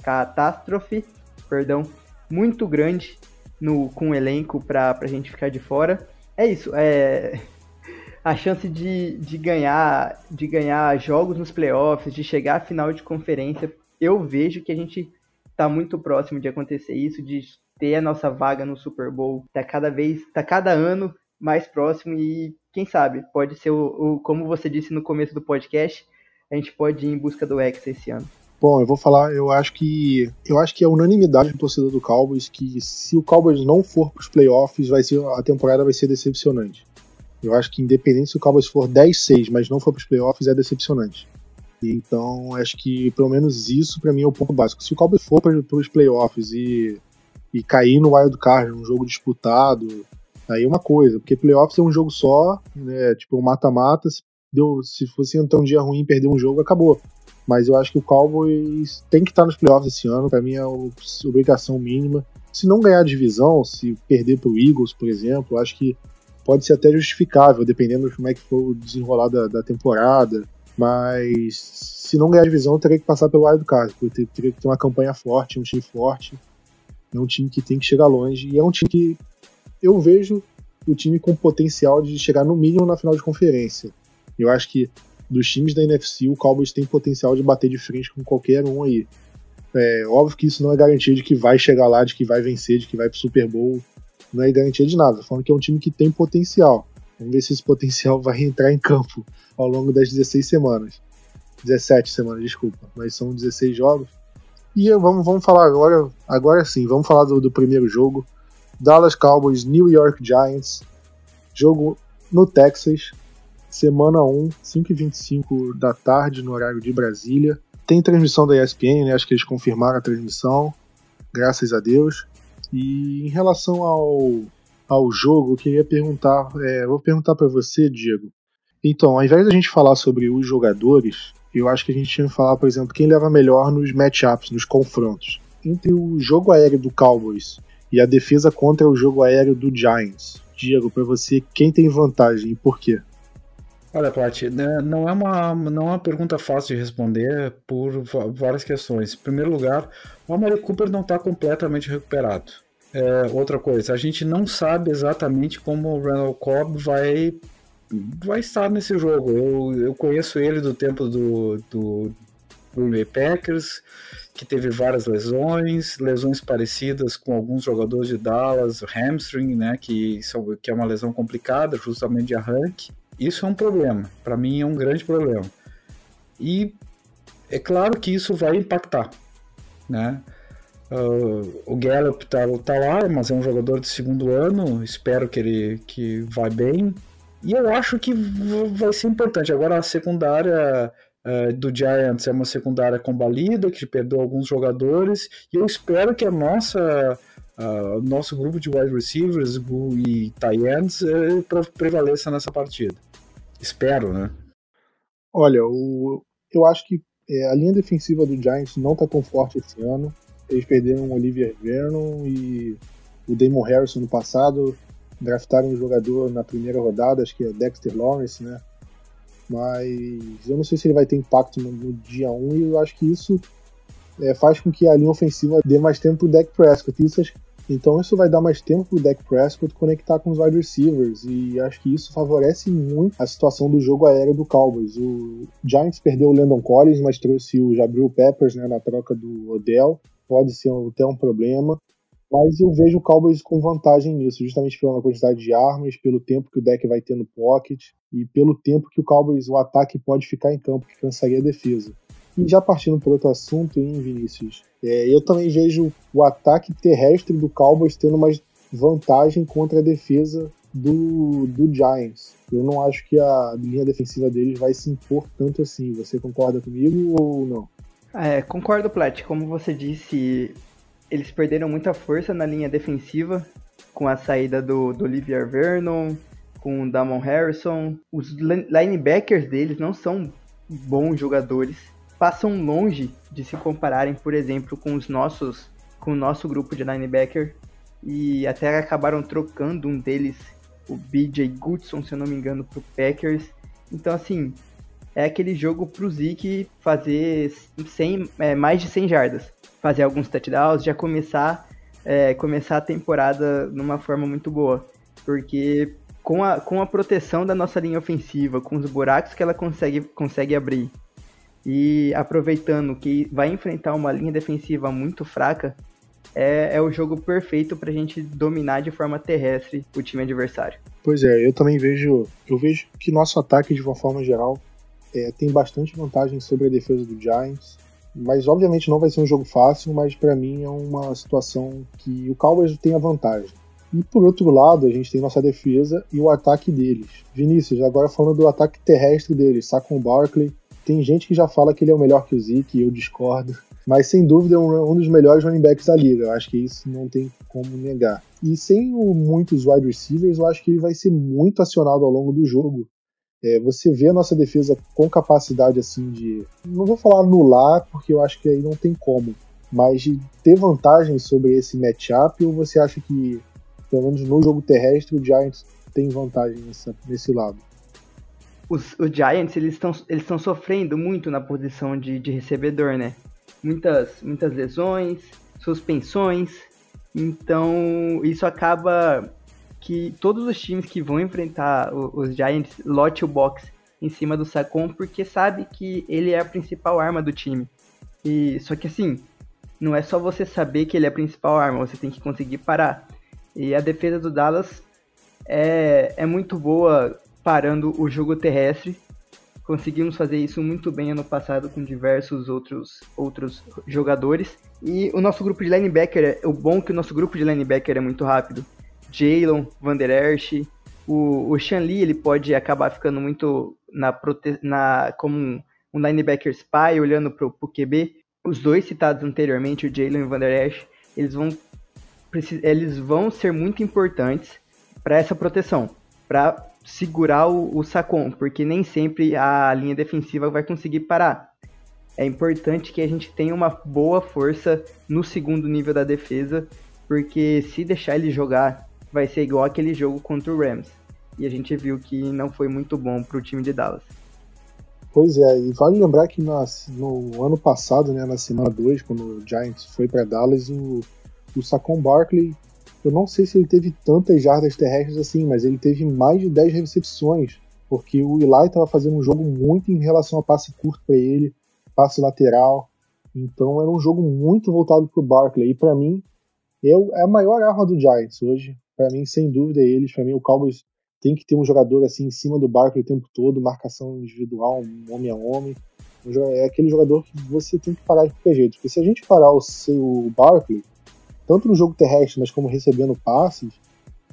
Speaker 5: catástrofe perdão, muito grande no, com o elenco para a gente ficar de fora. É isso, é, a chance de, de ganhar de ganhar jogos nos playoffs, de chegar à final de conferência, eu vejo que a gente está muito próximo de acontecer isso, de ter a nossa vaga no Super Bowl. Tá cada vez, tá cada ano mais próximo e quem sabe pode ser o, o como você disse no começo do podcast, a gente pode ir em busca do Hexa esse ano.
Speaker 3: Bom, eu vou falar, eu acho que eu acho que é unanimidade do torcedor do Cowboys que se o Cowboys não for para os playoffs, vai ser a temporada vai ser decepcionante. Eu acho que independente se o Cowboys for 10-6, mas não for para os playoffs, é decepcionante. Então, acho que pelo menos isso para mim é o ponto básico. Se o Cowboys for para os playoffs e, e cair no wild card, um jogo disputado, aí é uma coisa, porque playoffs é um jogo só, né, tipo um mata-mata, deu, se fosse entrar um dia ruim e perder um jogo, acabou. Mas eu acho que o Cowboys tem que estar nos playoffs esse ano, para mim é obrigação mínima. Se não ganhar a divisão, se perder para o Eagles, por exemplo, acho que pode ser até justificável, dependendo de como é que for o desenrolar da, da temporada. Mas se não ganhar a divisão, teria que passar pelo wild card, porque teria que ter uma campanha forte, um time forte. É um time que tem que chegar longe e é um time que eu vejo o time com potencial de chegar no mínimo na final de conferência. Eu acho que dos times da NFC, o Cowboys tem potencial de bater de frente com qualquer um aí. É óbvio que isso não é garantia de que vai chegar lá, de que vai vencer, de que vai pro Super Bowl. Não é garantia de nada. Falando que é um time que tem potencial. Vamos ver se esse potencial vai entrar em campo ao longo das 16 semanas. 17 semanas, desculpa. Mas são 16 jogos. E vamos, vamos falar agora, agora sim, vamos falar do, do primeiro jogo. Dallas Cowboys, New York Giants. Jogo no Texas. Semana 1, 5h25 da tarde, no horário de Brasília. Tem transmissão da ESPN, né? Acho que eles confirmaram a transmissão. Graças a Deus. E em relação ao, ao jogo, eu queria perguntar. É, vou perguntar para você, Diego. Então, ao invés da gente falar sobre os jogadores, eu acho que a gente tinha que falar, por exemplo, quem leva melhor nos matchups, nos confrontos. Entre o jogo aéreo do Cowboys e a defesa contra o jogo aéreo do Giants. Diego, para você, quem tem vantagem e por quê?
Speaker 4: Olha, Paty, né, não é uma, não é uma pergunta fácil de responder por várias questões. Em primeiro lugar, o Amari Cooper não está completamente recuperado. É, outra coisa, a gente não sabe exatamente como o Randall Cobb vai, vai estar nesse jogo. Eu, eu conheço ele do tempo do, do Green Bay Packers, que teve várias lesões, lesões parecidas com alguns jogadores de Dallas, hamstring, né, que, são, que é uma lesão complicada, justamente de arranque. Isso é um problema, para mim é um grande problema. E é claro que isso vai impactar, né? Uh, o Gallup tá, tá lá, mas é um jogador de segundo ano, espero que ele que vai bem. E eu acho que vai ser importante. Agora a secundária uh, do Giants é uma secundária combalida, que perdeu alguns jogadores, e eu espero que a nossa uh, nosso grupo de wide receivers e tight ends uh, prevaleça nessa partida. Espero, né?
Speaker 3: Olha, o, eu acho que é, a linha defensiva do Giants não está tão forte esse ano. Eles perderam o Olivier Vernon e o Damon Harrison no passado. Draftaram um jogador na primeira rodada, acho que é Dexter Lawrence, né? Mas eu não sei se ele vai ter impacto no, no dia 1 e eu acho que isso é, faz com que a linha ofensiva dê mais tempo pro Dak Prescott. Isso, então isso vai dar mais tempo pro Dak Prescott conectar com os wide receivers e acho que isso favorece muito a situação do jogo aéreo do Cowboys. O Giants perdeu o Landon Collins, mas trouxe o Jabril Peppers né, na troca do Odell. Pode ser até um problema. Mas eu vejo o Cowboys com vantagem nisso, justamente pela quantidade de armas, pelo tempo que o deck vai ter no pocket e pelo tempo que o Cowboys, o ataque pode ficar em campo, que cansaria a defesa. E já partindo para outro assunto, hein, Vinícius? É, eu também vejo o ataque terrestre do Cowboys tendo mais vantagem contra a defesa do, do Giants. Eu não acho que a linha defensiva deles vai se impor tanto assim. Você concorda comigo ou não?
Speaker 5: É, concordo, Plat. Como você disse, eles perderam muita força na linha defensiva com a saída do, do Olivier Vernon, com o Damon Harrison. Os linebackers deles não são bons jogadores passam longe de se compararem, por exemplo, com os nossos, com o nosso grupo de linebacker e até acabaram trocando um deles, o BJ Goodson, se eu não me engano, pro Packers. Então, assim, é aquele jogo pro Zeke fazer 100, é, mais de 100 jardas, fazer alguns touchdowns, já começar, é, começar a temporada numa forma muito boa, porque com a, com a proteção da nossa linha ofensiva, com os buracos que ela consegue, consegue abrir, e aproveitando que vai enfrentar uma linha defensiva muito fraca, é, é o jogo perfeito para a gente dominar de forma terrestre o time adversário.
Speaker 3: Pois é, eu também vejo, eu vejo que nosso ataque de uma forma geral é, tem bastante vantagem sobre a defesa do Giants. Mas obviamente não vai ser um jogo fácil, mas para mim é uma situação que o Cowboys tem a vantagem. E por outro lado, a gente tem nossa defesa e o ataque deles. Vinícius, agora falando do ataque terrestre deles, Saquon Barkley. Tem gente que já fala que ele é o melhor que o Zeke, eu discordo. Mas sem dúvida é um, um dos melhores running backs da liga. Eu acho que isso não tem como negar. E sem o, muitos wide receivers, eu acho que ele vai ser muito acionado ao longo do jogo. É, você vê a nossa defesa com capacidade assim de. Não vou falar anular, porque eu acho que aí não tem como. Mas de ter vantagem sobre esse matchup, ou você acha que, pelo menos no jogo terrestre, o Giants tem vantagem nessa, nesse lado?
Speaker 5: Os, os Giants eles estão eles sofrendo muito na posição de, de recebedor, né? Muitas, muitas lesões, suspensões. Então isso acaba que todos os times que vão enfrentar os Giants lote o box em cima do Sacon porque sabe que ele é a principal arma do time. E só que assim, não é só você saber que ele é a principal arma, você tem que conseguir parar. E a defesa do Dallas é, é muito boa parando o jogo terrestre. Conseguimos fazer isso muito bem ano passado com diversos outros, outros jogadores. E o nosso grupo de linebacker, o bom é que o nosso grupo de linebacker é muito rápido. Jalen, Van Der Esch, o, o Shan Lee, ele pode acabar ficando muito na, prote... na como um, um linebacker spy, olhando para o QB. Os dois citados anteriormente, o Jalen e o Van Der Esch, eles vão, eles vão ser muito importantes para essa proteção, para segurar o, o Sacon, porque nem sempre a linha defensiva vai conseguir parar. É importante que a gente tenha uma boa força no segundo nível da defesa, porque se deixar ele jogar vai ser igual aquele jogo contra o Rams. E a gente viu que não foi muito bom para o time de Dallas.
Speaker 3: Pois é, e vale lembrar que no ano passado, né, na semana 2, quando o Giants foi para Dallas, o, o Saquon Barkley, eu não sei se ele teve tantas jardas terrestres assim, mas ele teve mais de 10 recepções, porque o Eli estava fazendo um jogo muito em relação a passe curto para ele, passe lateral, então era um jogo muito voltado para o Barkley, e para mim é, a maior arma do Giants hoje, para mim, sem dúvida, é eles. Para mim, o Cowboys tem que ter um jogador assim em cima do barco o tempo todo, marcação individual, homem a homem. É aquele jogador que você tem que parar de qualquer jeito. Porque se a gente parar o seu Barkley, tanto no jogo terrestre, mas como recebendo passes,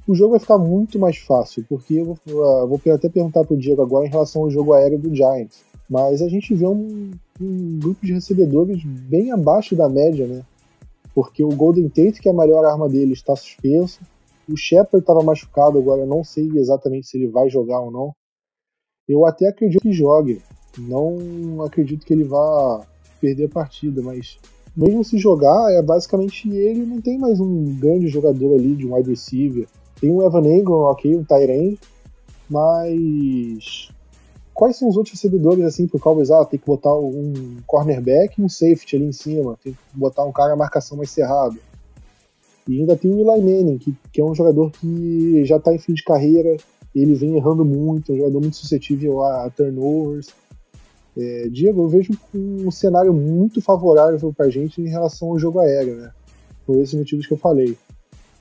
Speaker 3: o jogo vai ficar muito mais fácil. Porque eu vou, uh, vou até perguntar pro Diego agora em relação ao jogo aéreo do Giants. Mas a gente vê um, um grupo de recebedores bem abaixo da média, né? Porque o Golden Tate, que é a melhor arma dele, está suspenso. O Shepard estava machucado agora, eu não sei exatamente se ele vai jogar ou não. Eu até acredito que jogue. Não acredito que ele vá perder a partida, mas mesmo se jogar, é basicamente ele não tem mais um grande jogador ali de um wide receiver. Tem um Evan Engram, ok, um Tyrene, mas quais são os outros recebedores assim pro Cowboys? Ah, tem que botar um cornerback e um safety ali em cima, tem que botar um cara a marcação mais cerrado. E ainda tem o Eli Manning, que, que é um jogador que já está em fim de carreira, ele vem errando muito, é um jogador muito suscetível a, a turnovers. É, Diego, eu vejo um cenário muito favorável para a gente em relação ao jogo aéreo, né? Por esses motivos que eu falei.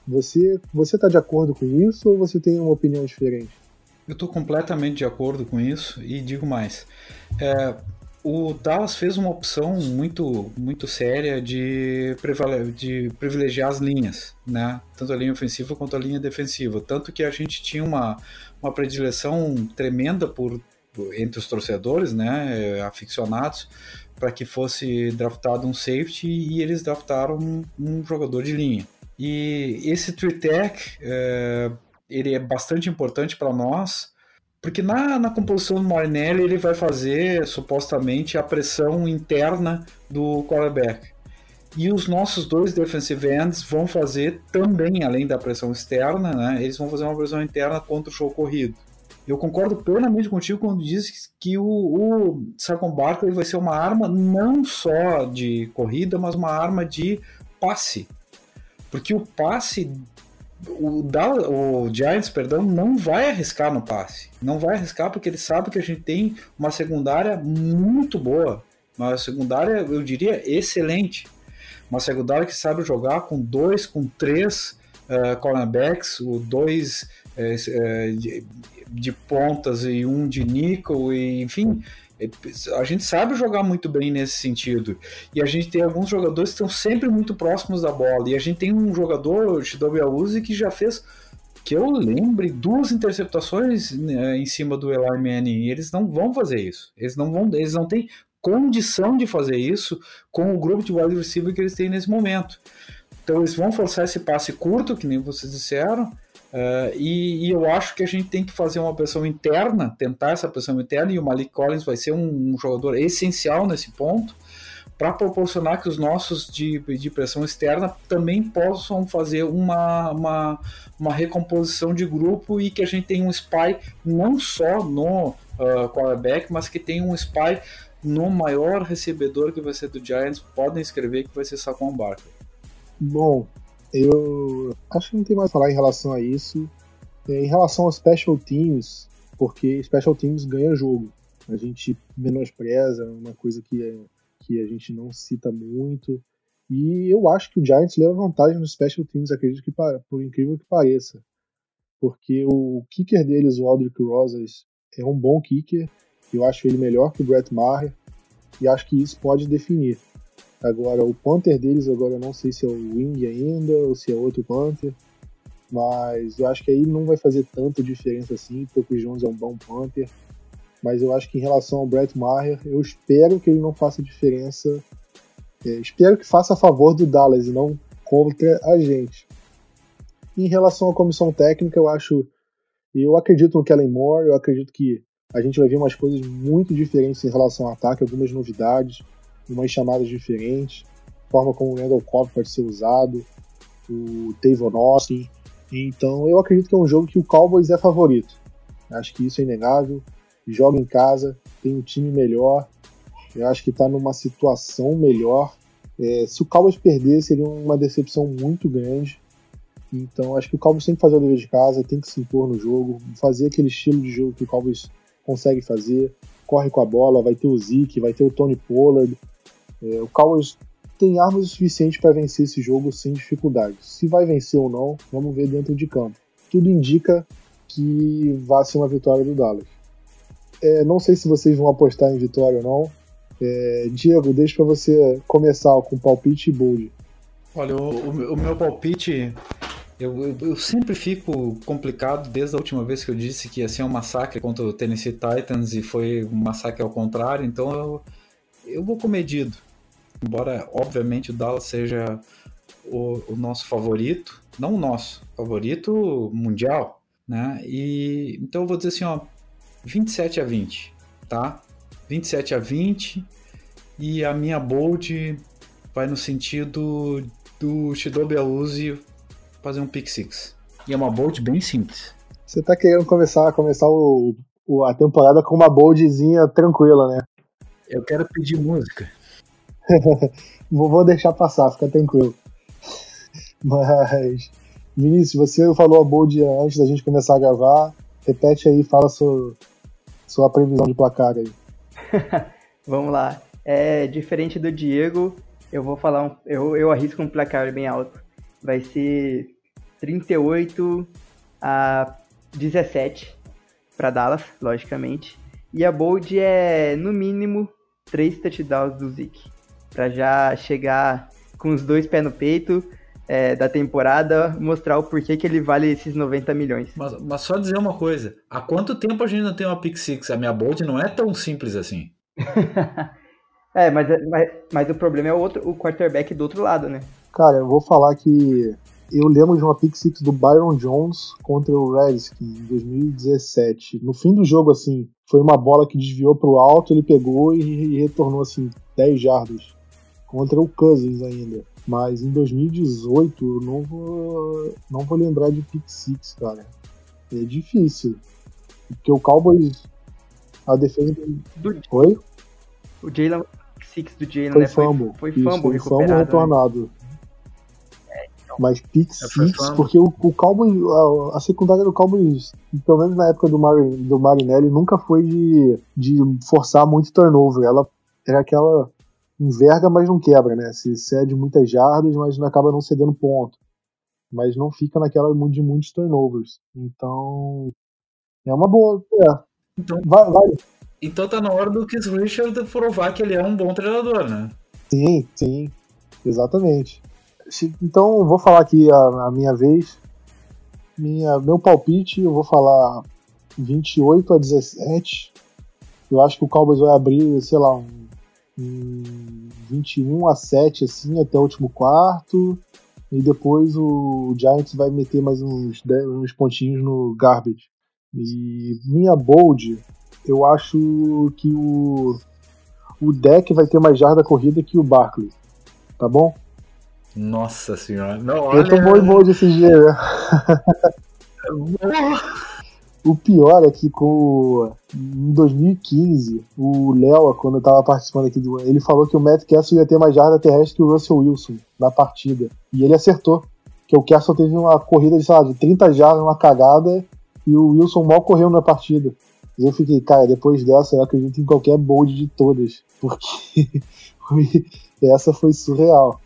Speaker 3: Você você está de acordo com isso ou você tem uma opinião diferente?
Speaker 4: Eu estou completamente de acordo com isso e digo mais. É, o Dallas fez uma opção muito, muito séria de, de privilegiar as linhas, né? tanto a linha ofensiva quanto a linha defensiva. Tanto que a gente tinha uma, uma predileção tremenda por, entre os torcedores, né, aficionados, para que fosse draftado um safety e eles draftaram um, um jogador de linha. E esse three tech, é, ele é bastante importante para nós, porque na, na composição do Marinelli ele vai fazer supostamente a pressão interna do quarterback. E os nossos dois defensive ends vão fazer também, além da pressão externa, né, eles vão fazer uma pressão interna contra o show corrido. Eu concordo plenamente contigo quando diz que o, o Saquon Barkley vai ser uma arma não só de corrida, mas uma arma de passe. Porque o passe o, o Giants, perdão, não vai arriscar no passe. Não vai arriscar porque ele sabe que a gente tem uma secundária muito boa. Uma secundária, eu diria, excelente. uma secundária que sabe jogar com dois, com três uh, cornerbacks, o dois uh, de, de, pontas e um de nickel, e, enfim, a gente sabe jogar muito bem nesse sentido. E a gente tem alguns jogadores que estão sempre muito próximos da bola. E a gente tem um jogador, o Shidobi Auzi, que já fez, que eu lembre, duas interceptações né, em cima do Eli Manning. E eles não vão fazer isso. Eles não vão, eles não têm condição de fazer isso com o grupo de wide receiver que eles têm nesse momento. Então eles vão forçar esse passe curto, que nem vocês disseram, Uh, e, e, eu acho que a gente tem que fazer uma pressão interna, tentar essa pressão interna, e o Malik Collins vai ser um, um jogador essencial nesse ponto, para proporcionar que os nossos de, de pressão externa também possam fazer uma, uma, uma, recomposição de grupo e que a gente tenha um spy não só no uh, quarterback, mas que tenha um spy no maior recebedor que vai ser do Giants. Podem escrever que vai ser Saquon Barkley.
Speaker 3: Bom, eu acho que não tem mais a falar em relação a isso. É, em relação aos special teams, porque special teams ganha jogo. A gente menospreza, é uma coisa que, é, que a gente não cita muito. E eu acho que o Giants leva vantagem nos special teams, acredito que por incrível que pareça. Porque o kicker deles, o Aldrich Rosas, é um bom kicker. Eu acho ele melhor que o Brett Maher. E acho que isso pode definir. Agora, o Panther deles, agora eu não sei se é o Wing ainda ou se é outro Panther. Mas eu acho que aí não vai fazer tanta diferença assim, porque o Jones é um bom Panther. Mas eu acho que em relação ao Brett Maher, eu espero que ele não faça diferença. É, espero que faça a favor do Dallas e não contra a gente. Em relação à comissão técnica, eu acho. Eu acredito no Kellen Moore, eu acredito que a gente vai ver umas coisas muito diferentes em relação ao ataque, algumas novidades umas chamadas diferentes, forma como o Randall Cobb pode ser usado, o Tavon Austin. Então eu acredito que é um jogo que o Cowboys é favorito. Acho que isso é inegável. Joga em casa, tem um time melhor. Eu acho que está numa situação melhor. É, se o Cowboys perder, seria uma decepção muito grande. Então acho que o Cowboys tem que fazer o dever de casa, tem que se impor no jogo, fazer aquele estilo de jogo que o Cowboys consegue fazer. Corre com a bola, vai ter o Zeke, vai ter o Tony Pollard, é, o Cowboys tem armas o suficiente para vencer esse jogo sem dificuldade. Se vai vencer ou não, vamos ver dentro de campo. Tudo indica que vai ser uma vitória do Dallas. É, não sei se vocês vão apostar em vitória ou não. É, Diego, deixa para você começar com palpite e bold.
Speaker 4: Olha, o, o meu palpite eu, eu, eu, sempre fico complicado desde a última vez que eu disse que ia ser um massacre contra o Tennessee Titans e foi um massacre ao contrário, então eu, eu vou com medido. Embora, obviamente, o Dallas seja o, o nosso favorito, não o nosso, favorito mundial, né? E então eu vou dizer assim, ó, 27 a 20, tá? 27 a 20 e a minha bold vai no sentido do Shidobi Auzi fazer um pick six. E é uma bold bem simples.
Speaker 3: Você tá querendo começar, começar o, o, a temporada com uma boldzinha tranquila, né?
Speaker 4: Eu quero pedir música.
Speaker 3: Vou deixar passar, fica tranquilo. Mas, Vinícius, você falou a bold antes da gente começar a gravar. Repete aí, fala sua, sua previsão de placar aí.
Speaker 5: Vamos lá. É diferente do Diego, eu vou falar um, eu, eu arrisco um placar bem alto. Vai ser 38 a 17 para Dallas, logicamente. E a bold é no mínimo três touchdowns do Zeke. Para já chegar com os dois pés no peito é, da temporada, mostrar o porquê que ele vale esses 90 milhões.
Speaker 4: Mas, mas só dizer uma coisa: há quanto tempo a gente não tem uma pick six? A minha bold não é tão simples assim.
Speaker 5: é, mas, mas, mas o problema é o, outro, o quarterback do outro lado, né?
Speaker 3: Cara, eu vou falar que eu lembro de uma pick six do Byron Jones contra o Redskins em 2017. No fim do jogo, assim, foi uma bola que desviou para o alto, ele pegou e, e, retornou assim 10 jardas contra o Cousins ainda. Mas em 2018 eu não vou, não vou lembrar de pick six, cara. É difícil. Porque o Cowboys a defesa
Speaker 5: do
Speaker 3: Oi?
Speaker 5: O Jalen six do Jalen
Speaker 3: foi
Speaker 5: né?
Speaker 3: fumble.
Speaker 5: Foi, foi fumble,
Speaker 3: Isso, foi fumble retornado. Né? Mas pick six, porque o, o Cowboys, a, a, secundária do Cowboys, pelo menos na época do, Marin, do Marinelli, nunca foi de, de forçar muito turnover. Ela era aquela enverga, mas não quebra, né? Se cede muitas jardas, mas acaba não cedendo ponto. Mas não fica naquela de muitos turnovers. Então, é uma boa. É.
Speaker 4: Então,
Speaker 3: vai, vai.
Speaker 4: então tá na hora do Chris Richard provar que ele é um bom treinador, né?
Speaker 3: Sim, sim. Exatamente. Então, vou falar aqui a, a minha vez. Minha, meu palpite, eu vou falar 28 a 17. Eu acho que o Cowboys vai abrir, sei lá, um, um 21 a 7 assim até o último quarto. E depois o Giants vai meter mais uns, 10, uns pontinhos no garbage. E minha bold, eu acho que o, o deck vai ter mais jarda corrida que o Barkley. Tá bom?
Speaker 4: Nossa senhora. Não,
Speaker 3: olha... Eu tô bom em bold esse dia, né? O pior é que com, em 2015, o Léo, quando eu tava participando aqui do. Ele falou que o Matt Castle ia ter mais jarda terrestre que o Russell Wilson na partida. E ele acertou. Que o Castle teve uma corrida de, sei lá, de 30 jardas, uma cagada, e o Wilson mal correu na partida. E eu fiquei, cara, depois dessa eu acredito em qualquer bold de todas. Porque essa foi surreal.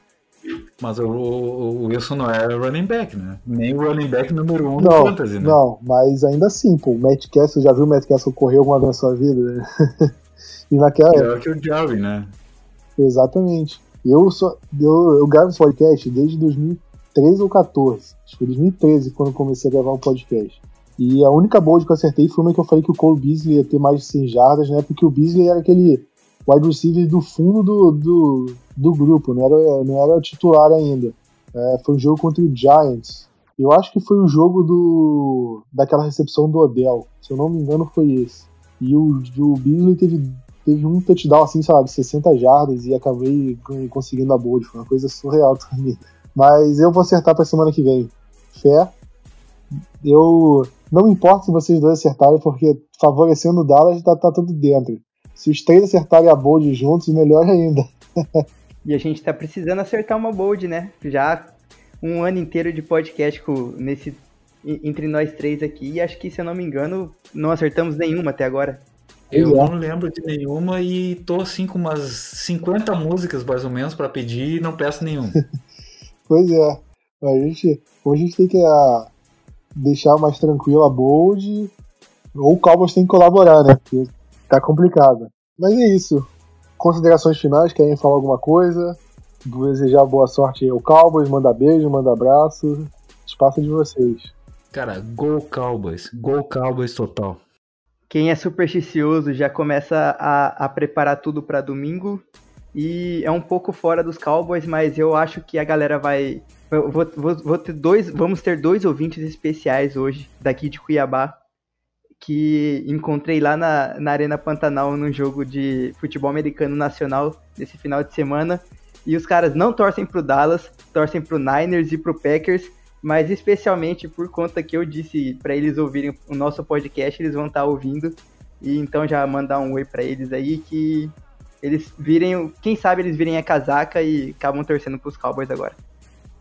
Speaker 4: Mas o, o, Wilson não é running back, né? Nem o running back número um
Speaker 3: não,
Speaker 4: do Fantasy, né?
Speaker 3: Não, mas ainda assim, pô, o Matt Castle, já viu o Matt Castle correr alguma vez na sua vida? Né? e naquela
Speaker 4: Pior que o Jarvin, né?
Speaker 3: Exatamente. Eu, só, eu, eu gravo esse podcast desde 2013 ou 14. Acho que foi 2013 quando comecei a gravar um podcast. E a única bold que eu acertei foi uma que eu falei que o Cole Beasley ia ter mais de 100 jardas, né? Porque o Beasley era aquele wide receiver do fundo do, do, do grupo, não era, não era titular ainda. É, foi um jogo contra o Giants. Eu acho que foi o jogo do daquela recepção do Odell. Se eu não me engano, foi esse. E o, o Beasley teve, teve um touchdown assim, de 60 jardas e acabei conseguindo a bold. Foi uma coisa surreal também. Mas eu vou acertar pra semana que vem. Fé. Eu. Não importa se vocês dois acertarem, porque favorecendo o Dallas tá, tá tudo dentro. Se os três acertarem a bold juntos, melhor ainda.
Speaker 5: e a gente tá precisando acertar uma bold, né? Já um ano inteiro de podcast com, nesse, entre nós três aqui, e acho que, se eu não me engano, não acertamos nenhuma até agora.
Speaker 4: Eu não lembro de nenhuma e tô assim com umas 50 músicas mais ou menos para pedir e não peço nenhuma.
Speaker 3: pois é. A gente, ou a gente tem que a, ah, deixar mais tranquilo a bold, ou o Cowboys tem que colaborar, né? Porque tá complicado. Mas é isso. Considerações finais, querem falar alguma coisa? Desejar boa sorte ao Cowboys, manda beijo, manda abraço. Espaço de vocês.
Speaker 4: Cara, gol Cowboys. Gol Cowboys total.
Speaker 5: Quem é supersticioso já começa a, a preparar tudo para domingo. E é um pouco fora dos Cowboys, mas eu acho que a galera vai. Vou, vou, vou ter dois, vamos ter dois ouvintes especiais hoje, daqui de Cuiabá, que encontrei lá na, na Arena Pantanal num jogo de futebol americano nacional nesse final de semana. E os caras não torcem pro Dallas, torcem pro Niners e pro Packers, mas especialmente por conta que eu disse para eles ouvirem o nosso podcast, eles vão estar tá ouvindo. E então já mandar um oi para eles aí que eles virem, quem sabe eles virem a casaca e acabam torcendo pros Cowboys agora.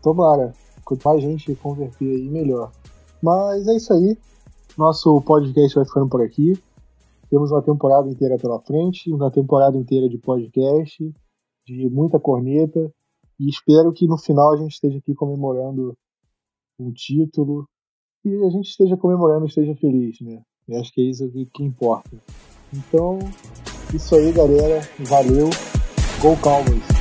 Speaker 3: Tomara, quanto mais gente converter aí, melhor. Mas é isso aí. Nosso podcast vai ficando por aqui. Temos uma temporada inteira pela frente, uma temporada inteira de podcast, de muita corneta. E espero que no final a gente esteja aqui comemorando um título e a gente esteja comemorando, esteja feliz, né? Eu acho que é isso que importa. Então, isso aí, galera. Valeu. Go Cowboys!